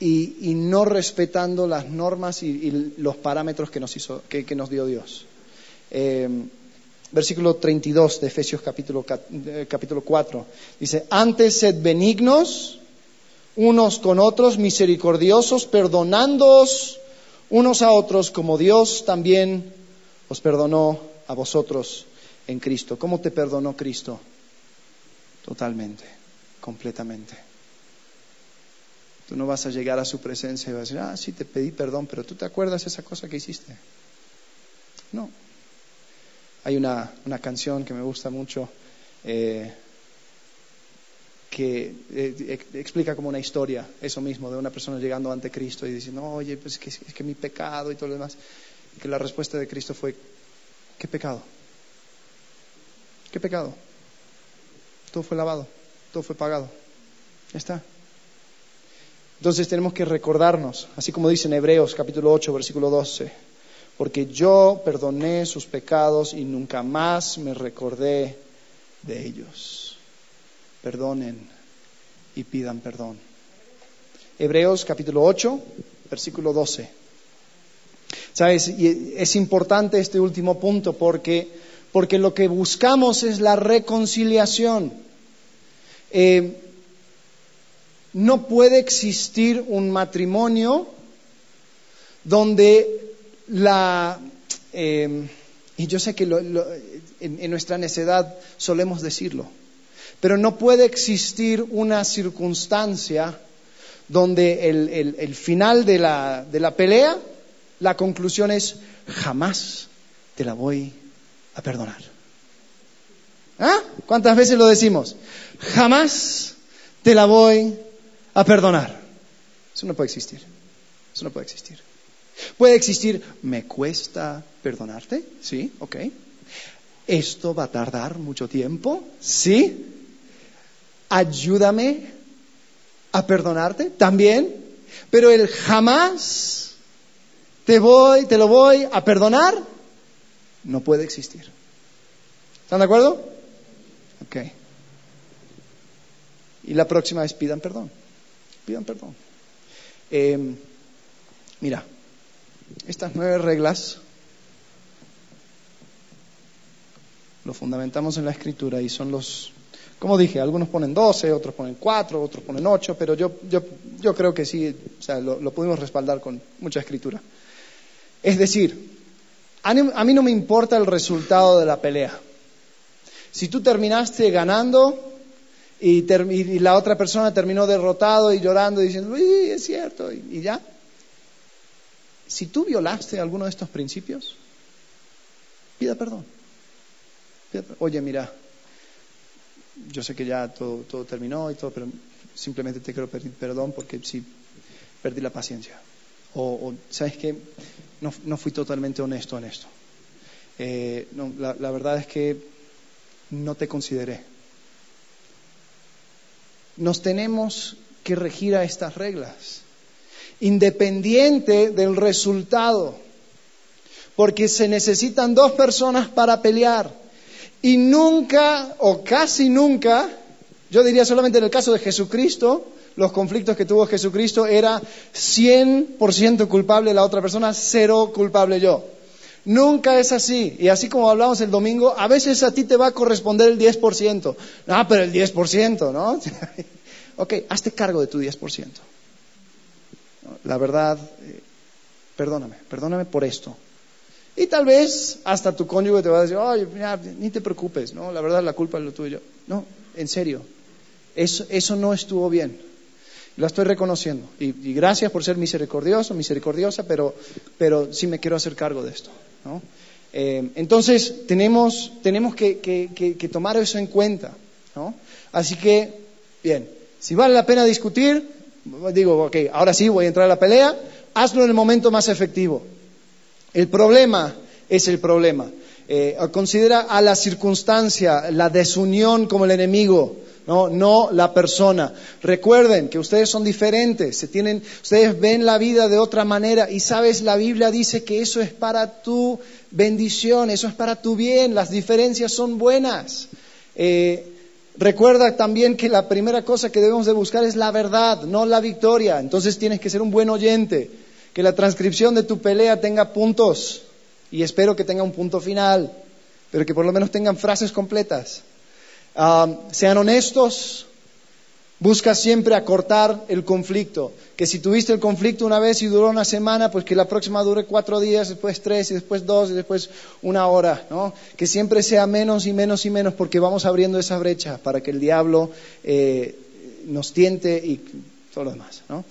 y, no respetando las normas y, los parámetros que nos, hizo, que, nos dio Dios. Eh, versículo 32 de Efesios capítulo, eh, capítulo 4 dice, antes sed benignos unos con otros, misericordiosos, perdonándoos unos a otros como Dios también os perdonó a vosotros en Cristo. ¿Cómo te perdonó Cristo? Totalmente, completamente. Tú no vas a llegar a su presencia y vas a decir, ah, sí, te pedí perdón, pero tú te acuerdas esa cosa que hiciste. No. Hay una, una canción que me gusta mucho eh, que eh, explica como una historia, eso mismo, de una persona llegando ante Cristo y diciendo, oye, pues es que, es que mi pecado y todo lo demás. que la respuesta de Cristo fue, ¿qué pecado? ¿Qué pecado? Todo fue lavado, todo fue pagado. Ya está. Entonces tenemos que recordarnos, así como dice en Hebreos capítulo 8, versículo 12, porque yo perdoné sus pecados y nunca más me recordé de ellos perdonen y pidan perdón. Hebreos capítulo 8, versículo 12. ¿Sabes? es importante este último punto porque, porque lo que buscamos es la reconciliación. Eh, no puede existir un matrimonio donde la... Eh, y yo sé que en nuestra necedad solemos decirlo, pero no puede existir una circunstancia donde el, final de la, de la pelea, la conclusión es, jamás te la voy a perdonar. ¿Ah? ¿Cuántas veces lo decimos? Jamás te la voy a perdonar. Eso no puede existir. Eso no puede existir. Puede existir, me cuesta perdonarte, sí, ok. Esto va a tardar mucho tiempo, sí, ayúdame a perdonarte también, pero el jamás te voy, te lo voy a perdonar, no puede existir. ¿Están de acuerdo? Ok. Y la próxima es pidan perdón. Pidan perdón. Em, mira, estas nueve reglas lo fundamentamos en la escritura y son los como dije, algunos ponen 12, otros ponen 4, otros ponen 8, pero yo, yo, yo creo que sí, o sea, lo, pudimos respaldar con mucha escritura. Es decir, a mí no me importa el resultado de la pelea. Si tú terminaste ganando y, la otra persona terminó derrotado y llorando y diciendo, uy, es cierto, y ya. Si tú violaste alguno de estos principios, pida perdón. Oye, mira, yo sé que ya todo, terminó y todo, pero simplemente te quiero pedir perdón porque sí perdí la paciencia. O, ¿sabes qué? No, fui totalmente honesto en esto. Eh, la, la verdad es que no te consideré. Nos tenemos que regir a estas reglas, independiente del resultado, porque se necesitan dos personas para pelear. Y nunca, o casi nunca, yo diría solamente en el caso de Jesucristo, los conflictos que tuvo Jesucristo era 100% culpable la otra persona, cero culpable yo. Nunca es así. Y así como hablamos el domingo, a veces a ti te va a corresponder el 10%. Ah, pero el 10%, ¿no? ok, hazte cargo de tu 10%. La verdad, eh, perdóname, perdóname por esto. Y tal vez hasta tu cónyuge te va a decir, oye, ni te preocupes, ¿no? La verdad la culpa es lo tuyo. No, en serio, eso, eso no estuvo bien. La estoy reconociendo. Y, gracias por ser misericordioso, misericordiosa, pero, pero sí me quiero hacer cargo de esto, ¿no? Eh, entonces, tenemos, tenemos que, que, tomar eso en cuenta. ¿no? Así que, bien, si vale la pena discutir, digo, ok, ahora sí voy a entrar a la pelea, hazlo en el momento más efectivo. El problema es el problema. Eh, considera a la circunstancia, la desunión como el enemigo, no, no la persona. Recuerden que ustedes son diferentes, se tienen, ustedes ven la vida de otra manera y sabes, la Biblia dice que eso es para tu bendición, eso es para tu bien, las diferencias son buenas. Eh, recuerda también que la primera cosa que debemos de buscar es la verdad, no la victoria. Entonces tienes que ser un buen oyente, que la transcripción de tu pelea tenga puntos y espero que tenga un punto final, pero que por lo menos tengan frases completas. Ah, sean honestos, busca siempre acortar el conflicto. Que si tuviste el conflicto una vez y duró una semana, pues que la próxima dure cuatro días, después tres, y después dos, y después una hora. ¿no? Que siempre sea menos y menos y menos, porque vamos abriendo esa brecha para que el diablo eh, nos tiente y todo lo demás. ¿no?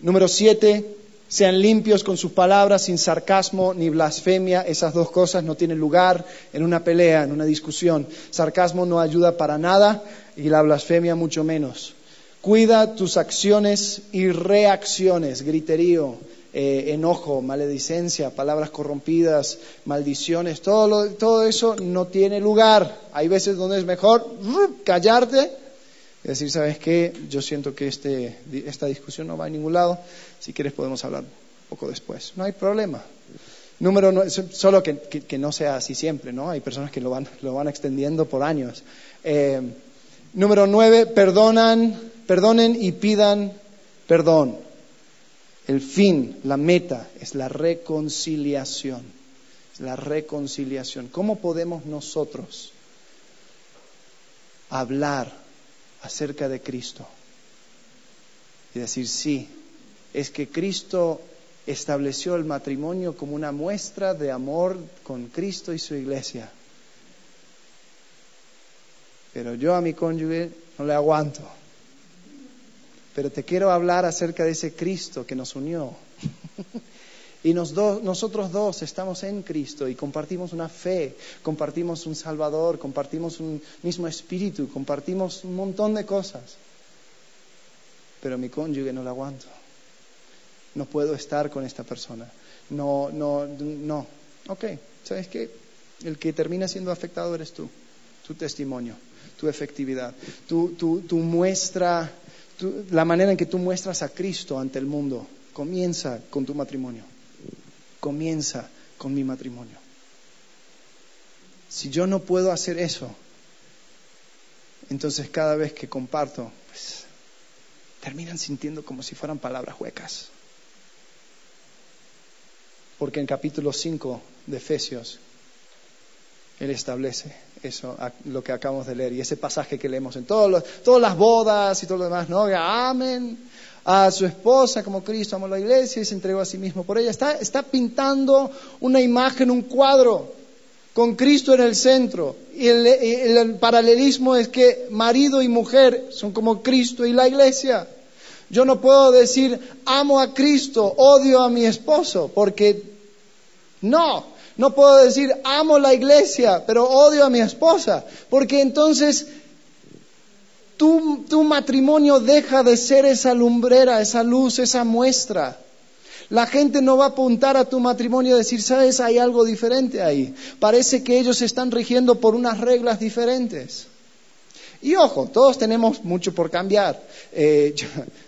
Número siete, sean limpios con sus palabras, sin sarcasmo ni blasfemia. Esas dos cosas no tienen lugar en una pelea, en una discusión. Sarcasmo no ayuda para nada y la blasfemia mucho menos. Cuida tus acciones y reacciones, griterío, eh, enojo, maledicencia, palabras corrompidas, maldiciones, todo, todo eso no tiene lugar. Hay veces donde es mejor callarte y decir, ¿sabes qué? Yo siento que este, esta discusión no va a ningún lado si quieres podemos hablar poco después. No hay problema. Número no, solo que, no sea así siempre, ¿no? Hay personas que lo van, lo van extendiendo por años. Eh, número nueve, perdonan, perdonen y pidan perdón. El fin, la meta es la reconciliación. la reconciliación. ¿Cómo podemos nosotros hablar acerca de Cristo y decir, sí, es que Cristo estableció el matrimonio como una muestra de amor con Cristo y su iglesia. Pero yo a mi cónyuge no le aguanto. Pero te quiero hablar acerca de ese Cristo que nos unió. y nosotros dos estamos en Cristo y compartimos una fe, compartimos un Salvador, compartimos un mismo espíritu, compartimos un montón de cosas. Pero mi cónyuge no le aguanto no puedo estar con esta persona. No, no, no. Ok, ¿sabes qué? El que termina siendo afectado eres tú, tu testimonio, tu efectividad, tu, tu, muestra, la manera en que tú muestras a Cristo ante el mundo. Comienza con tu matrimonio. Comienza con mi matrimonio. Si yo no puedo hacer eso, entonces cada vez que comparto, pues terminan sintiendo como si fueran palabras huecas. Porque en capítulo 5 de Efesios, Él establece eso, lo que acabamos de leer, y ese pasaje que leemos en todas las bodas y todo lo demás, ¿no? Amén a su esposa como Cristo amó la iglesia y se entregó a sí mismo por ella. Está, está pintando una imagen, un cuadro, con Cristo en el centro. Y el, el paralelismo es que marido y mujer son como Cristo y la iglesia. Yo no puedo decir amo a Cristo, odio a mi esposo, porque no, no puedo decir amo la iglesia, pero odio a mi esposa, porque entonces tu, tu matrimonio deja de ser esa lumbrera, esa luz, esa muestra. La gente no va a apuntar a tu matrimonio y decir, sabes, hay algo diferente ahí. Parece que ellos se están rigiendo por unas reglas diferentes. Y ojo, todos tenemos mucho por cambiar. Eh,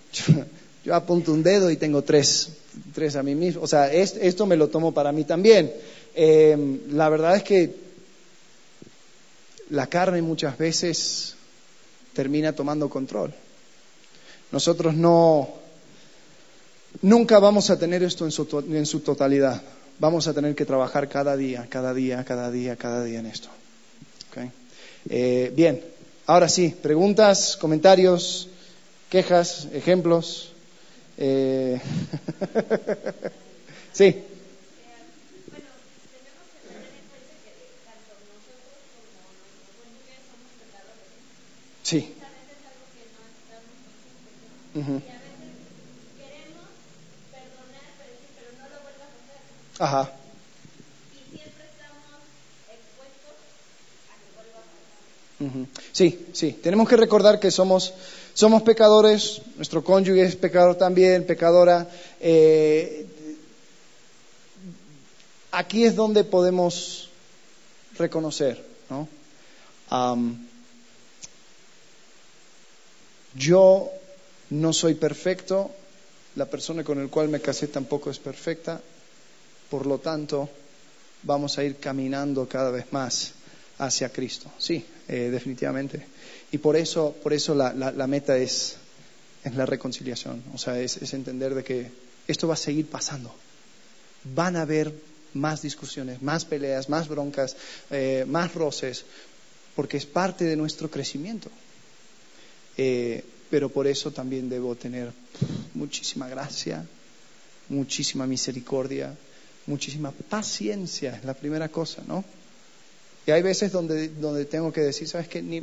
yo, apunto un dedo y tengo tres, tres a mí mismo. O sea, esto me lo tomo para mí también. Eh, la verdad es que la carne muchas veces termina tomando control. Nosotros no, nunca vamos a tener esto en su, en su totalidad. Vamos a tener que trabajar cada día, cada día, cada día, cada día en esto. Eh, bien, ahora sí, preguntas, comentarios quejas, ejemplos. Eh... sí. Sí. Uh -huh. Ajá. Y siempre estamos expuestos a que Sí, sí. Tenemos que recordar que somos, somos pecadores, nuestro cónyuge es pecador también, pecadora. Eh, aquí es donde podemos reconocer, ¿no? Um, yo no soy perfecto, la persona con la cual me casé tampoco es perfecta, por lo tanto, vamos a ir caminando cada vez más hacia Cristo. Sí, eh, definitivamente. Y por eso, por eso la, la- meta es, es la reconciliación. O sea, es, es entender de que esto va a seguir pasando. Van a haber más discusiones, más peleas, más broncas, eh, más roces, porque es parte de nuestro crecimiento. Eh, pero por eso también debo tener muchísima gracia, muchísima misericordia, muchísima paciencia, es la primera cosa, ¿no? Y hay veces donde, donde tengo que decir, ¿sabes qué? Ni,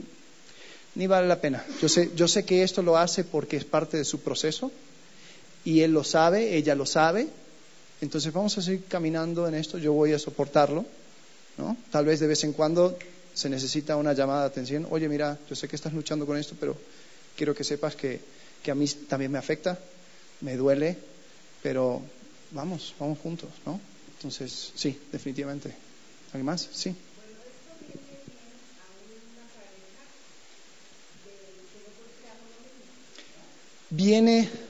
ni vale la pena. Yo sé, yo sé que esto lo hace porque es parte de su proceso y él lo sabe, ella lo sabe. Entonces vamos a seguir caminando en esto, yo voy a soportarlo, ¿no? Tal vez de vez en cuando se necesita una llamada de atención. Oye, mira, yo sé que estás luchando con esto, pero quiero que sepas que, que a mí también me afecta, me duele, pero vamos, vamos juntos, ¿no? Entonces, sí, definitivamente. ¿Alguien más? Sí. Viene.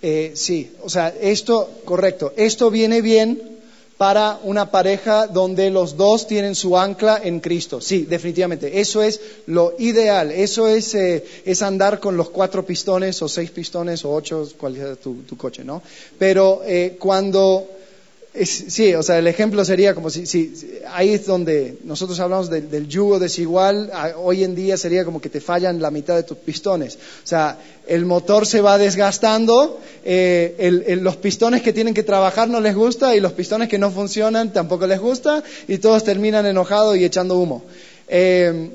Eh, sí, o sea, esto, correcto, esto viene bien para una pareja donde los dos tienen su ancla en Cristo. Sí, definitivamente, eso es lo ideal, eso es, eh, es andar con los cuatro pistones o seis pistones o ocho, cual sea tu, tu coche, ¿no? Pero eh, cuando... Es- sí, o sea, el ejemplo sería como si, si- ahí es donde nosotros hablamos del, yugo desigual, hoy en día sería como que te fallan la mitad de tus pistones. O sea, el motor se va desgastando, eh, los pistones que tienen que trabajar no les gusta y los pistones que no funcionan tampoco les gusta y todos terminan enojados y echando humo. Eh,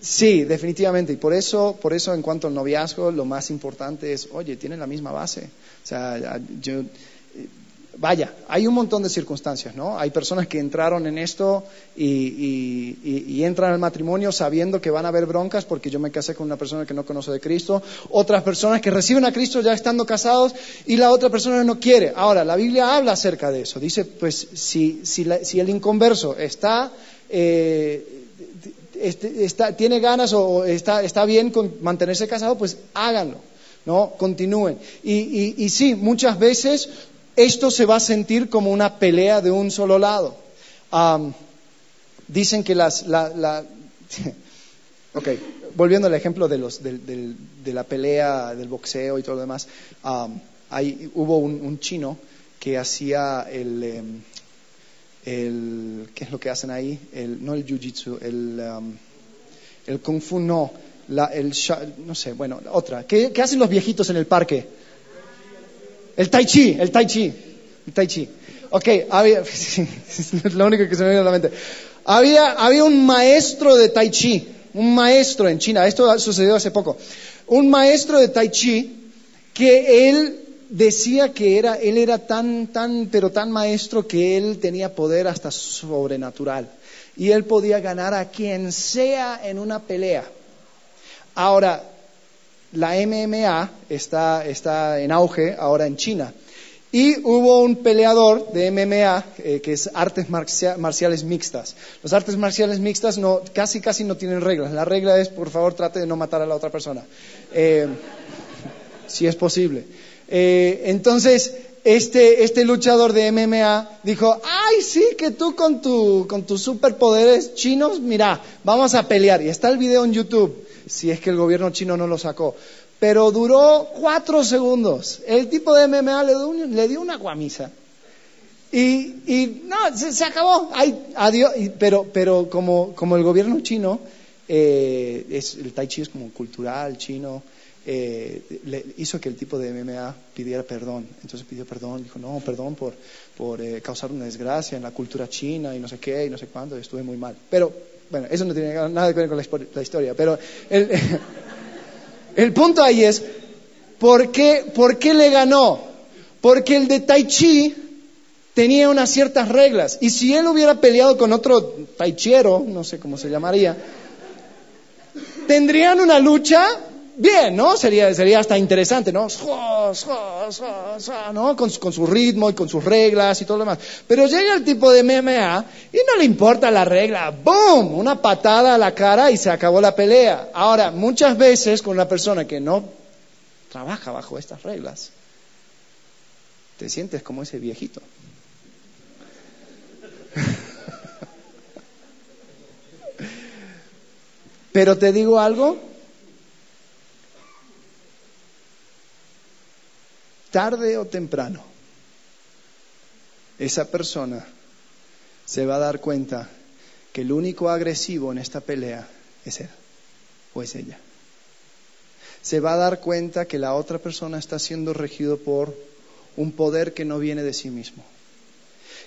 Sí, definitivamente. Y por eso, por eso en cuanto al noviazgo, lo más importante es, oye, tienen la misma base. O sea, yo, vaya, hay un montón de circunstancias, ¿no? Hay personas que entraron en esto y, entran al matrimonio sabiendo que van a haber broncas porque yo me casé con una persona que no conoce de Cristo. Otras personas que reciben a Cristo ya estando casados y la otra persona no quiere. Ahora, la Biblia habla acerca de eso. Dice, pues, si, el inconverso está... eh, este- está- tiene ganas o está, bien con mantenerse casado, pues háganlo, ¿no? Continúen. Y sí, muchas veces esto se va a sentir como una pelea de un solo lado. Am, dicen que las... La, la- volviendo al ejemplo de, los, del- de la pelea, del boxeo y todo lo demás, hay- hubo un, chino que hacía el... em, el, ¿qué es lo que hacen ahí? El, no el jiu-jitsu, el, um, el kung fu no, la, el, no sé, bueno, otra. ¿Qué, qué hacen los viejitos en el parque? El tai chi, el tai chi, el tai chi. Ok, había, es lo único que se me viene a la mente. Había, había un maestro de tai chi, un maestro en China, esto sucedió hace poco, un maestro de tai chi que él decía que era, él era tan, tan, pero tan maestro que él tenía poder hasta sobrenatural. Y él podía ganar a quien sea en una pelea. Ahora, la MMA está, está en auge ahora en China. Y hubo un peleador de MMA eh, que es artes marcia- marciales mixtas. Los artes marciales mixtas no, casi casi no tienen reglas. La regla es, por favor, trate de no matar a la otra persona. Eh, si es posible. Eh, entonces, este, este luchador de MMA dijo, ay, sí, que tú con, tu, con tus superpoderes chinos, mira, vamos a pelear. Y está el video en YouTube, si es que el gobierno chino no lo sacó. Pero duró cuatro segundos. El tipo de MMA le dio, una guamisa. Y, no, se, acabó. Adiós. Pero como, el gobierno chino, eh, es, el tai chi es como cultural chino, eh, le hizo que el tipo de MMA pidiera perdón. Entonces pidió perdón, dijo, no, perdón por, eh, causar una desgracia en la cultura china y no sé qué y no sé cuánto, y estuve muy mal. Pero, bueno, eso no tiene nada que ver con la, historia. Pero el, el punto ahí es, ¿Por qué, ¿Por qué le ganó? Porque el de Tai Chi tenía unas ciertas reglas. Y si él hubiera peleado con otro taichiero, no sé cómo se llamaría, tendrían una lucha bien, ¿no? Sería, sería hasta interesante, ¿no? Con, con, su ritmo y con sus reglas y todo lo demás. Pero llega el tipo de MMA y no le importa la regla. ¡Boom! Una patada a la cara y se acabó la pelea. Ahora, muchas veces con una persona que no trabaja bajo estas reglas, te sientes como ese viejito. Pero te digo algo, tarde o temprano, esa persona se va a dar cuenta que el único agresivo en esta pelea es él o es ella. Se va a dar cuenta que la otra persona está siendo regido por un poder que no viene de sí mismo,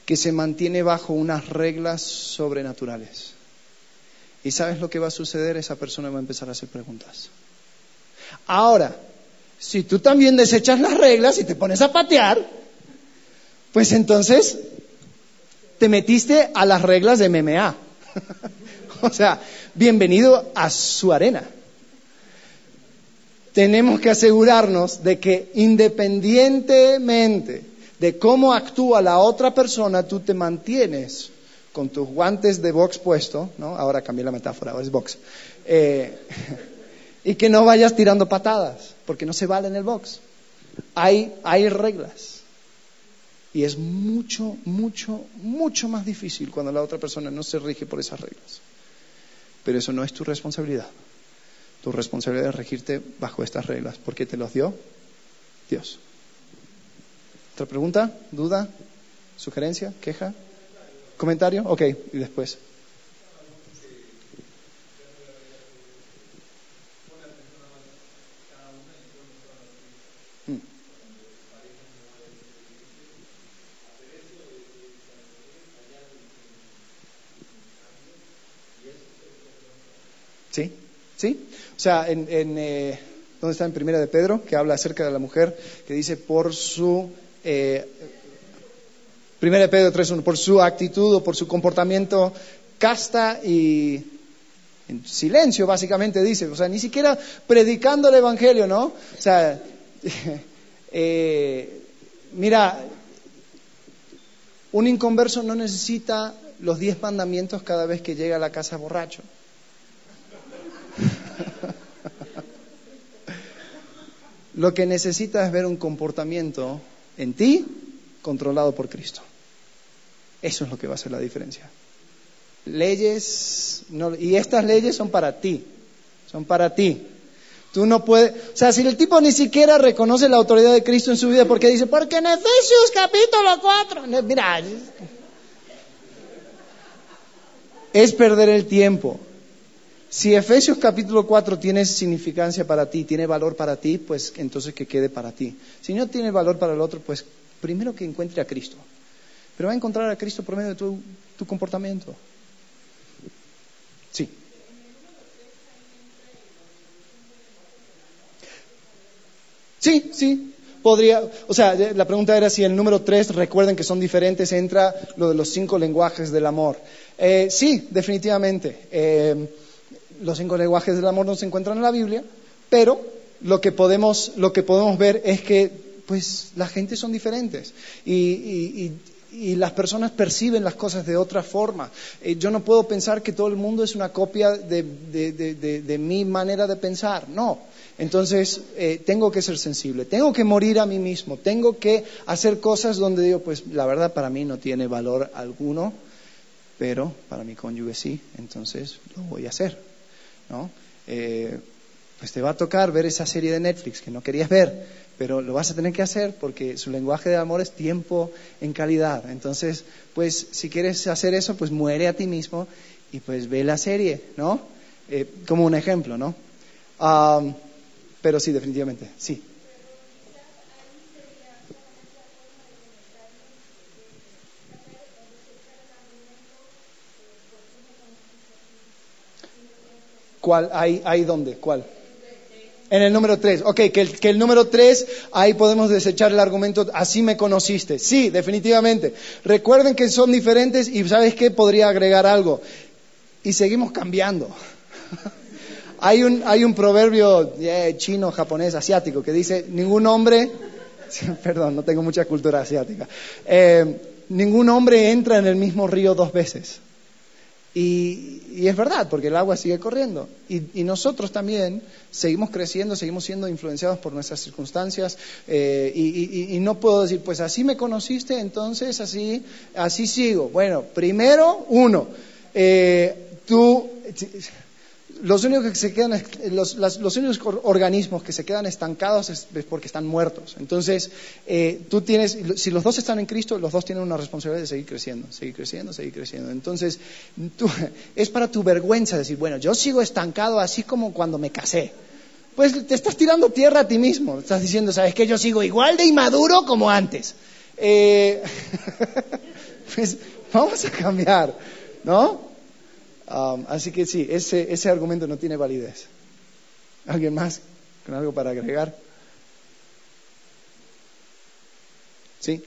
que se mantiene bajo unas reglas sobrenaturales. ¿Y sabes lo que va a suceder? Esa persona va a empezar a hacer preguntas. Ahora, si tú también desechas las reglas y te pones a patear, pues entonces te metiste a las reglas de MMA. o sea, bienvenido a su arena. Tenemos que asegurarnos de que independientemente de cómo actúa la otra persona, tú te mantienes con tus guantes de box puesto, ¿no? Ahora cambié la metáfora, ahora es box. Eh, y que no vayas tirando patadas, porque no se vale en el box. Hay, hay reglas. Y es mucho, mucho, mucho más difícil cuando la otra persona no se rige por esas reglas. Pero eso no es tu responsabilidad. Tu responsabilidad es regirte bajo estas reglas. ¿Por qué te los dio? Dios. ¿Otra pregunta? ¿Duda? ¿Sugerencia? ¿Queja? ¿Comentario? Ok, y después. ¿Sí? ¿Sí? O sea, en, eh, ¿dónde está en Primera de Pedro? Que habla acerca de la mujer, que dice por su... Eh, Primera de Pedro 3.1, por su actitud o por su comportamiento casta y en silencio, básicamente dice. O sea, ni siquiera predicando el Evangelio, ¿no? O sea, eh, mira, un inconverso no necesita los diez mandamientos cada vez que llega a la casa borracho. Lo que necesitas es ver un comportamiento en ti controlado por Cristo. Eso es lo que va a hacer la diferencia. Leyes, y estas leyes son para ti, son para ti. Tú no puedes, o sea, si el tipo ni siquiera reconoce la autoridad de Cristo en su vida porque dice, porque en Efesios capítulo 4, mira, es perder el tiempo. Si Efesios capítulo 4 tiene significancia para ti, tiene valor para ti, pues entonces que quede para ti. Si no tiene valor para el otro, pues primero que encuentre a Cristo. Pero va a encontrar a Cristo por medio de tu, comportamiento. Sí. Sí, sí. Podría, o sea, la pregunta era si el número 3, recuerden que son diferentes, entra lo de los cinco lenguajes del amor. Eh, sí, definitivamente. Eh, los cinco lenguajes del amor no se encuentran en la Biblia, pero lo que podemos, lo que podemos ver es que pues la gente son diferentes y, las personas perciben las cosas de otra forma. Eh, yo no puedo pensar que todo el mundo es una copia de, mi manera de pensar, no. Entonces, eh, tengo que ser sensible, tengo que morir a mí mismo, tengo que hacer cosas donde digo, pues la verdad para mí no tiene valor alguno, pero para mi cónyuge sí, entonces lo voy a hacer. ¿No? Eh, pues te va a tocar ver esa serie de Netflix que no querías ver, pero lo vas a tener que hacer porque su lenguaje de amor es tiempo en calidad. Entonces, pues si quieres hacer eso, pues muere a ti mismo y pues ve la serie, ¿no? Eh, como un ejemplo, ¿no? pero sí, definitivamente, sí. ¿Cuál? ¿Hay, hay dónde? ¿Cuál? En el número tres. Ok, que el, que el número tres, ahí podemos desechar el argumento, así me conociste. Sí, definitivamente. Recuerden que son diferentes y ¿sabes qué? Podría agregar algo. Y seguimos cambiando. hay, un, hay un proverbio eh, chino, japonés, asiático que dice, ningún hombre, perdón, no tengo mucha cultura asiática, eh, ningún hombre entra en el mismo río dos veces. Y, es verdad, porque el agua sigue corriendo. Y, nosotros también seguimos creciendo, seguimos siendo influenciados por nuestras circunstancias. Eh, y, no puedo decir, pues así me conociste, entonces así, así sigo. Bueno, primero, uno, eh, tú los únicos que se quedan, los, únicos organismos que se quedan estancados es, porque están muertos. Entonces, eh, tú tienes, si los dos están en Cristo, los dos tienen una responsabilidad de seguir creciendo, seguir creciendo, seguir creciendo. Entonces, es para tu vergüenza decir, bueno, yo sigo estancado así como cuando me casé. Pues te estás tirando tierra a ti mismo. Estás diciendo, ¿sabes qué? Yo sigo igual de inmaduro como antes. Eh, pues vamos a cambiar, ¿no? Um, así que sí, ese, ese argumento no tiene validez. ¿Alguien más con algo para agregar? ¿Sí?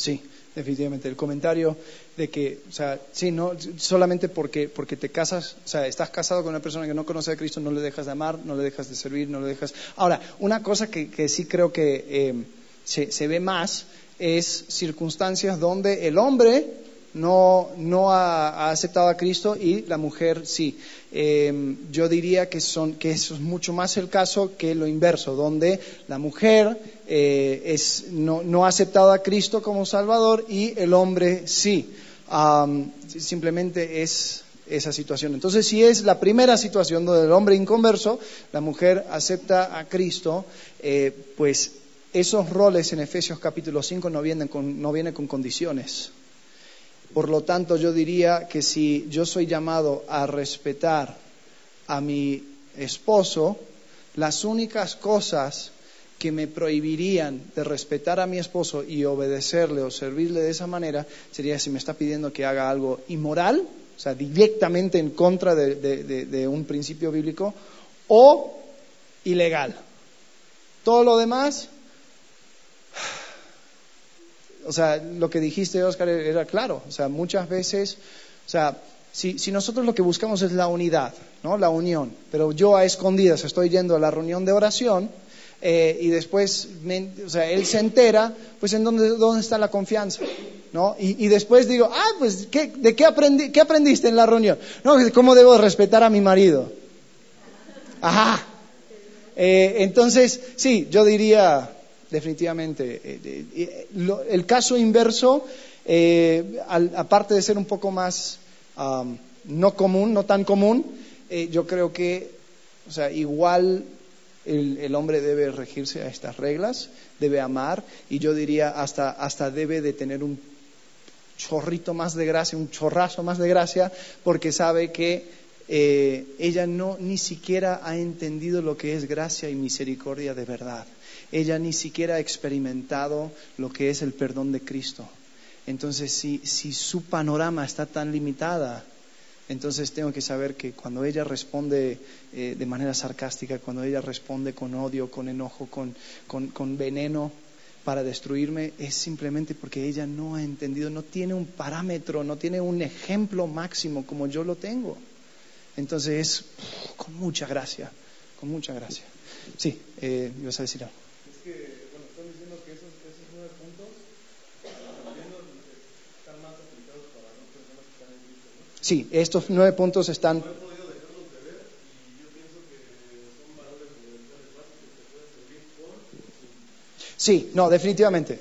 Sí, definitivamente. El comentario de que, o sea, sí, no, solamente porque, porque te casas, o sea, estás casado con una persona que no conoce a Cristo, no le dejas de amar, no le dejas de servir, no le dejas. Ahora, una cosa que, sí creo que eh, se, se ve más es circunstancias donde el hombre no, no ha, aceptado a Cristo y la mujer sí. Em, yo diría que, son, que eso es mucho más el caso que lo inverso, donde la mujer eh, es, no, no, ha aceptado a Cristo como Salvador y el hombre sí. simplemente es esa situación. Entonces, si es la primera situación donde el hombre inconverso, la mujer acepta a Cristo, eh, pues esos roles en Efesios capítulo 5 no vienen con, no vienen con condiciones. Por lo tanto, yo diría que si yo soy llamado a respetar a mi esposo, las únicas cosas que me prohibirían de respetar a mi esposo y obedecerle o servirle de esa manera sería si me está pidiendo que haga algo inmoral, o sea, directamente en contra de, un principio bíblico, o ilegal. Todo lo demás o sea, lo que dijiste, Oscar, era claro. O sea, muchas veces, o sea, si, nosotros lo que buscamos es la unidad, ¿no? La unión, pero yo a escondidas estoy yendo a la reunión de oración eh, y después, o sea, él se entera, pues en dónde, dónde está la confianza, ¿no? Y, después digo, ah, pues, ¿de qué, aprendí, qué aprendiste en la reunión? No, ¿cómo debo respetar a mi marido? Ajá. Eh, entonces, sí, yo diría, definitivamente. Eh, el caso inverso, eh, aparte de ser un poco más no común, no tan común, yo creo que, o sea, igual el, hombre debe regirse a estas reglas, debe amar y yo diría hasta, hasta debe de tener un chorrito más de gracia, un chorrazo más de gracia, porque sabe que eh, ella no ni siquiera ha entendido lo que es gracia y misericordia de verdad. Ella ni siquiera ha experimentado lo que es el perdón de Cristo. Entonces, si, si su panorama está tan limitada, entonces tengo que saber que cuando ella responde eh, de manera sarcástica, cuando ella responde con odio, con enojo, con, con, veneno para destruirme, es simplemente porque ella no ha entendido, no tiene un parámetro, no tiene un ejemplo máximo como yo lo tengo. Entonces es con mucha gracia, con mucha gracia. Sí, eh, ibas a decir algo. Es que, bueno, están diciendo que esos, esos nueve puntos están más aplicados para las personas que están en Cristo. Sí, estos nueve puntos están. Sí, no, definitivamente.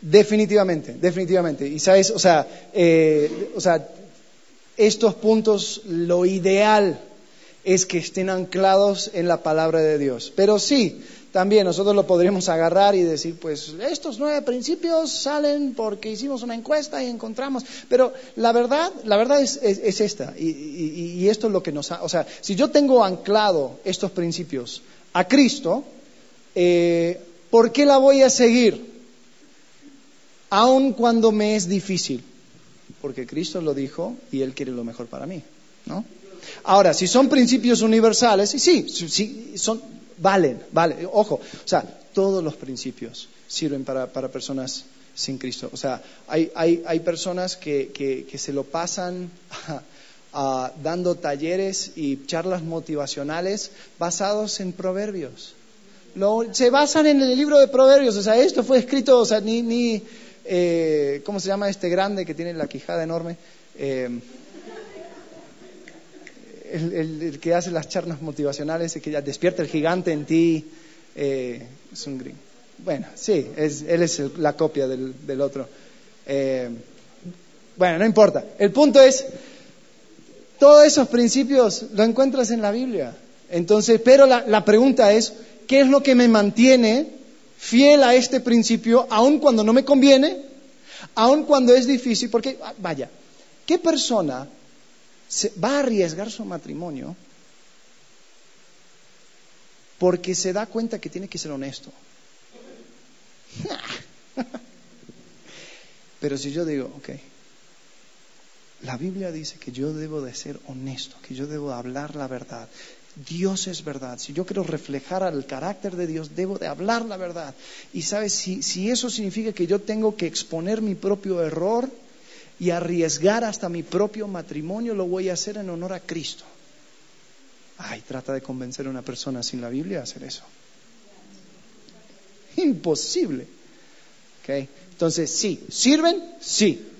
Definitivamente, definitivamente. Y sabes, o sea, eh, o sea, estos puntos, lo ideal es que estén anclados en la palabra de Dios. Pero sí, también nosotros lo podríamos agarrar y decir, pues estos nueve principios salen porque hicimos una encuesta y encontramos, pero la verdad, la verdad es, esta, y, esto es lo que nos ha, o sea, si yo tengo anclado estos principios a Cristo, eh, ¿por qué la voy a seguir? Aun cuando me es difícil, porque Cristo lo dijo y Él quiere lo mejor para mí, ¿no? Ahora, si son principios universales, sí, sí, son, valen, vale, ojo, o sea, todos los principios sirven para, personas sin Cristo. O sea, hay, hay, personas que, que, se lo pasan dando talleres y charlas motivacionales basados en proverbios. se basan en el libro de proverbios, o sea, esto fue escrito, o sea, ni, ni eh, ¿cómo se llama este grande que tiene la quijada enorme? Eh, el, que hace las charlas motivacionales, el que ya despierta el gigante en ti, eh, es un gringo. Bueno, sí, él es la copia del, otro. Eh, bueno, no importa. El punto es, todos esos principios lo encuentras en la Biblia. Entonces, pero la, la pregunta es, ¿qué es lo que me mantiene fiel a este principio, aun cuando no me conviene, aun cuando es difícil? Porque, ah, vaya, ¿qué persona va a arriesgar su matrimonio porque se da cuenta que tiene que ser honesto. Pero si yo digo, ok, la Biblia dice que yo debo de ser honesto, que yo debo de hablar la verdad. Dios es verdad. Si yo quiero reflejar al carácter de Dios, debo de hablar la verdad. Y sabes, si, si eso significa que yo tengo que exponer mi propio error, y arriesgar hasta mi propio matrimonio, lo voy a hacer en honor a Cristo. Ay, trata de convencer a una persona sin la Biblia a hacer eso. Imposible. ¿Okay? Entonces, sí, ¿sirven? Sí.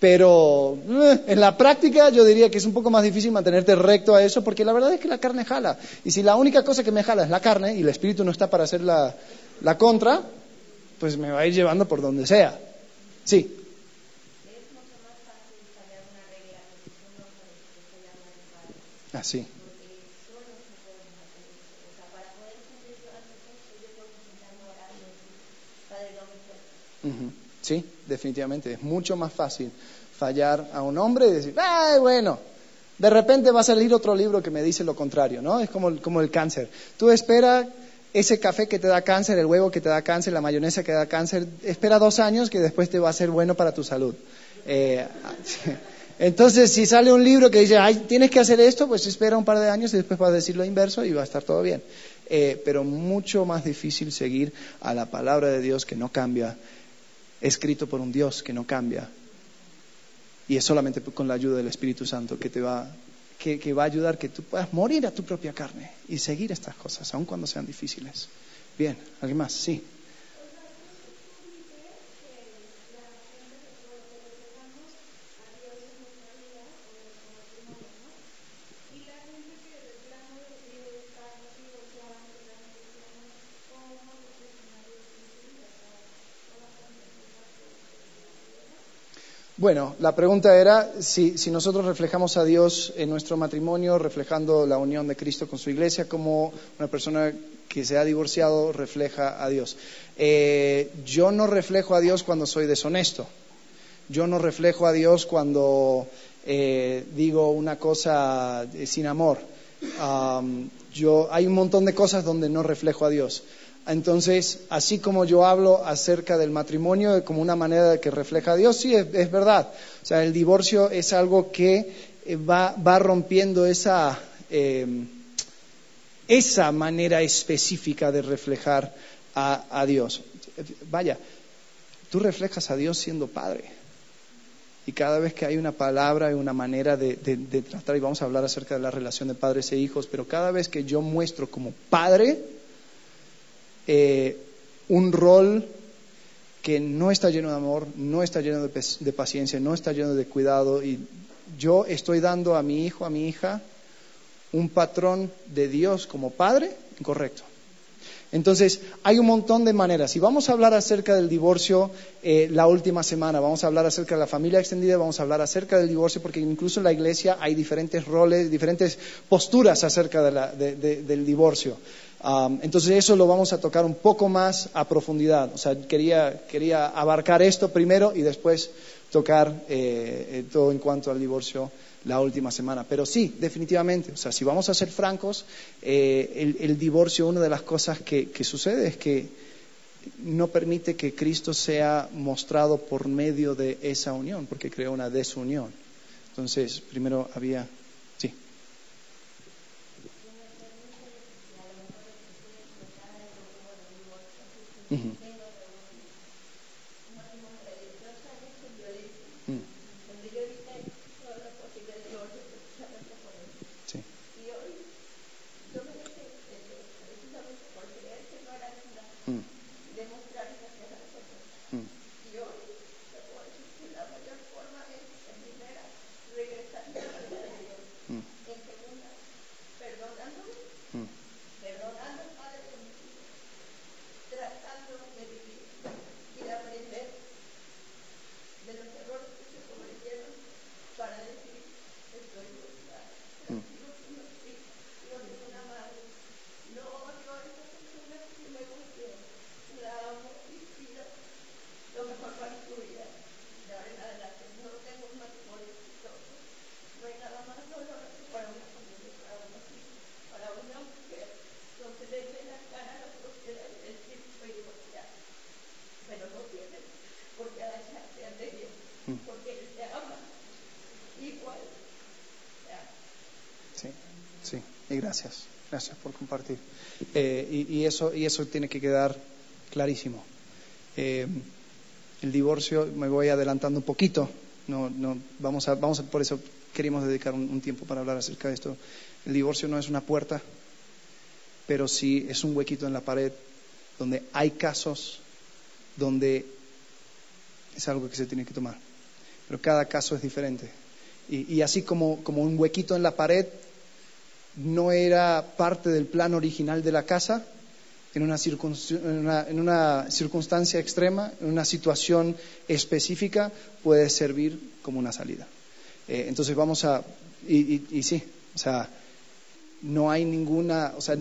Pero eh, en la práctica yo diría que es un poco más difícil mantenerte recto a eso porque la verdad es que la carne jala. Y si la única cosa que me jala es la carne y el espíritu no está para hacer la, la contra, pues me va a ir llevando por donde sea. Sí. Así. Sí, definitivamente. Es mucho más fácil fallar a un hombre y decir, ¡ay, bueno! De repente va a salir otro libro que me dice lo contrario, ¿no? Es como, como el cáncer. Tú espera ese café que te da cáncer, el huevo que te da cáncer, la mayonesa que da cáncer, espera dos años que después te va a ser bueno para tu salud. Eh, entonces, si sale un libro que dice, Ay, tienes que hacer esto, pues espera un par de años y después va a decir lo inverso y va a estar todo bien. Eh, pero mucho más difícil seguir a la palabra de Dios que no cambia, escrito por un Dios que no cambia. Y es solamente con la ayuda del Espíritu Santo que te va, que, que va a ayudar que tú puedas morir a tu propia carne y seguir estas cosas, aun cuando sean difíciles. Bien, ¿alguien más? Sí. Bueno, la pregunta era si, si, nosotros reflejamos a Dios en nuestro matrimonio, reflejando la unión de Cristo con su iglesia, como una persona que se ha divorciado refleja a Dios. Eh, yo no reflejo a Dios cuando soy deshonesto. Yo no reflejo a Dios cuando eh, digo una cosa eh, sin amor. yo, hay un montón de cosas donde no reflejo a Dios. Entonces, así como yo hablo acerca del matrimonio como una manera que refleja a Dios, sí, es, verdad. O sea, el divorcio es algo que eh, va, rompiendo esa, em, esa manera específica de reflejar a, Dios. Vaya, tú reflejas a Dios siendo padre. Y cada vez que hay una palabra y una manera de, de, tratar, y vamos a hablar acerca de la relación de padres e hijos, pero cada vez que yo muestro como padre, eh, un rol que no está lleno de amor, no está lleno de, paciencia, no está lleno de cuidado. Y yo estoy dando a mi hijo, a mi hija, un patrón de Dios como padre incorrecto. Entonces, hay un montón de maneras. Y vamos a hablar acerca del divorcio eh, la última semana, vamos a hablar acerca de la familia extendida, vamos a hablar acerca del divorcio, porque incluso en la iglesia hay diferentes roles, diferentes posturas acerca del divorcio entonces eso lo vamos a tocar un poco más a profundidad. O sea, quería, quería abarcar esto primero y después tocar eh, eh, todo en cuanto al divorcio la última semana. Pero sí, definitivamente, o sea, si vamos a ser francos, eh, el, divorcio, una de las cosas que, que, sucede es que no permite que Cristo sea mostrado por medio de esa unión, porque crea una desunión. Entonces, primero había Mm-hmm. Gracias, gracias por compartir. Eh, y, eso, y eso tiene que quedar clarísimo. Eh, el divorcio, me voy adelantando un poquito, no, no, vamos, a, vamos a, por eso queríamos dedicar un, tiempo para hablar acerca de esto. El divorcio no es una puerta, pero sí es un huequito en la pared donde hay casos donde es algo que se tiene que tomar. Pero cada caso es diferente. Y, y así como, como un huequito en la pared, no era parte del plan original de la casa, en una, circunstancia extrema, en una situación específica, puede servir como una salida. Eh, entonces vamos a, y, sí, o sea, no hay ninguna, o sea,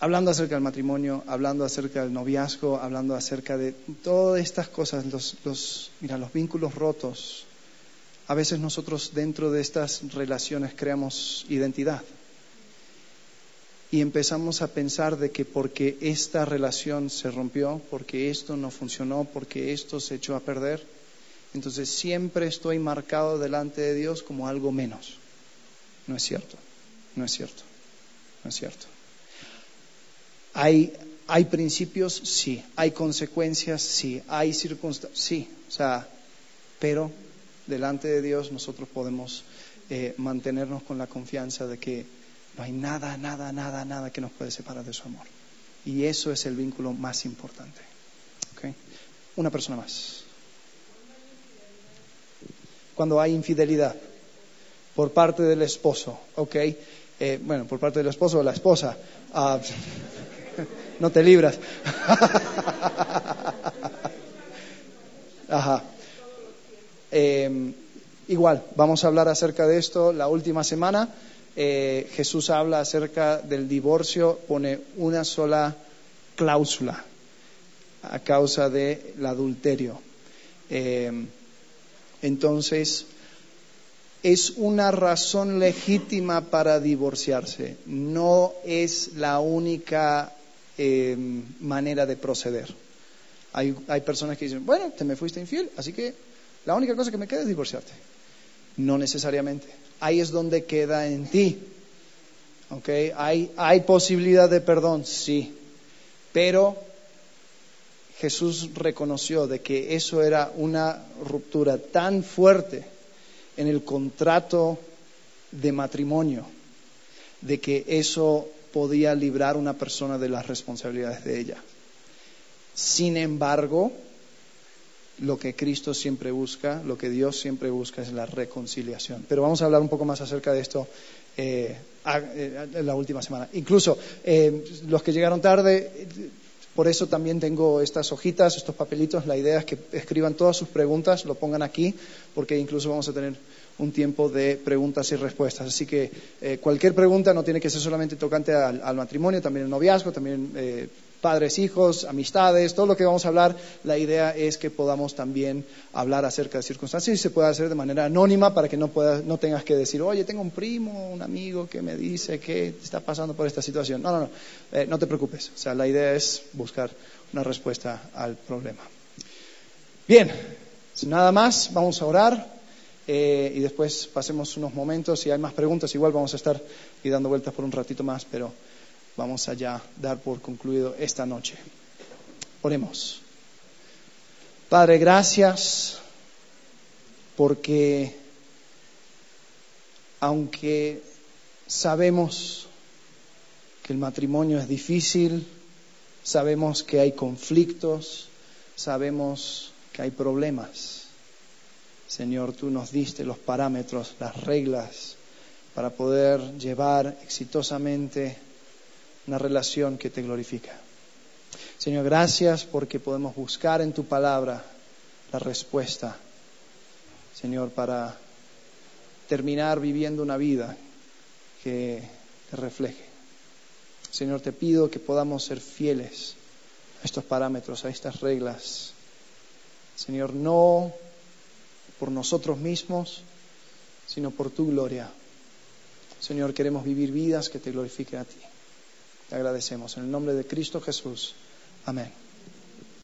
hablando acerca del matrimonio, hablando acerca del noviazgo, hablando acerca de todas estas cosas, los, los, mira, los vínculos rotos, a veces nosotros dentro de estas relaciones creamos identidad y empezamos a pensar de que porque esta relación se rompió, porque esto no funcionó, porque esto se echó a perder, entonces siempre estoy marcado delante de Dios como algo menos. No es cierto, no es cierto, no es cierto. Hay, hay principios, sí, hay consecuencias, sí, hay circunstancias, sí, o sea, pero delante de Dios nosotros podemos eh, mantenernos con la confianza de que no hay nada, nada, nada, nada que nos puede separar de su amor. Y eso es el vínculo más importante. Una persona más. Cuando hay infidelidad por parte del esposo, ¿ok? Eh, bueno, por parte del esposo o la esposa, ah, no te libras. Ajá. Eh, igual, vamos a hablar acerca de esto la última semana. Eh, Jesús habla acerca del divorcio, pone una sola cláusula a causa del adulterio. Eh, entonces, es una razón legítima para divorciarse, no es la única eh, manera de proceder. Hay, hay personas que dicen, bueno, te me fuiste infiel, así que la única cosa que me queda es divorciarte. No necesariamente. Ahí es donde queda en ti. ¿Okay? Hay, hay posibilidad de perdón, sí. Pero Jesús reconoció de que eso era una ruptura tan fuerte en el contrato de matrimonio, de que eso podía librar a una persona de las responsabilidades de ella. Sin embargo, lo que Cristo siempre busca, lo que Dios siempre busca es la reconciliación. Pero vamos a hablar un poco más acerca de esto eh, en la última semana. Incluso eh, los que llegaron tarde, por eso también tengo estas hojitas, estos papelitos. La idea es que escriban todas sus preguntas, lo pongan aquí, porque incluso vamos a tener un tiempo de preguntas y respuestas. Así que eh, cualquier pregunta no tiene que ser solamente tocante al, matrimonio, también el noviazgo, también eh, padres, hijos, amistades, todo lo que vamos a hablar, la idea es que podamos también hablar acerca de circunstancias y se pueda hacer de manera anónima para que no, no tengas que decir, oye, tengo un primo, un amigo que me dice que está pasando por esta situación. No, no, no, eh, no te preocupes. O sea, la idea es buscar una respuesta al problema. Bien, sin nada más, vamos a orar. Eh, y después pasemos unos momentos. Si hay más preguntas, igual vamos a estar y dando vueltas por un ratito más, pero vamos a dar por concluido esta noche. Oremos. Padre, gracias porque aunque sabemos que el matrimonio es difícil, sabemos que hay conflictos, sabemos que hay problemas. Señor, tú nos diste los parámetros, las reglas para poder llevar exitosamente una relación que te glorifica. Señor, gracias porque podemos buscar en tu palabra la respuesta, Señor, para terminar viviendo una vida que te refleje. Señor, te pido que podamos ser fieles a estos parámetros, a estas reglas. Señor, no por nosotros mismos, sino por tu gloria. Señor, queremos vivir vidas que te glorifiquen a ti. Te agradecemos. En el nombre de Cristo Jesús. Amén.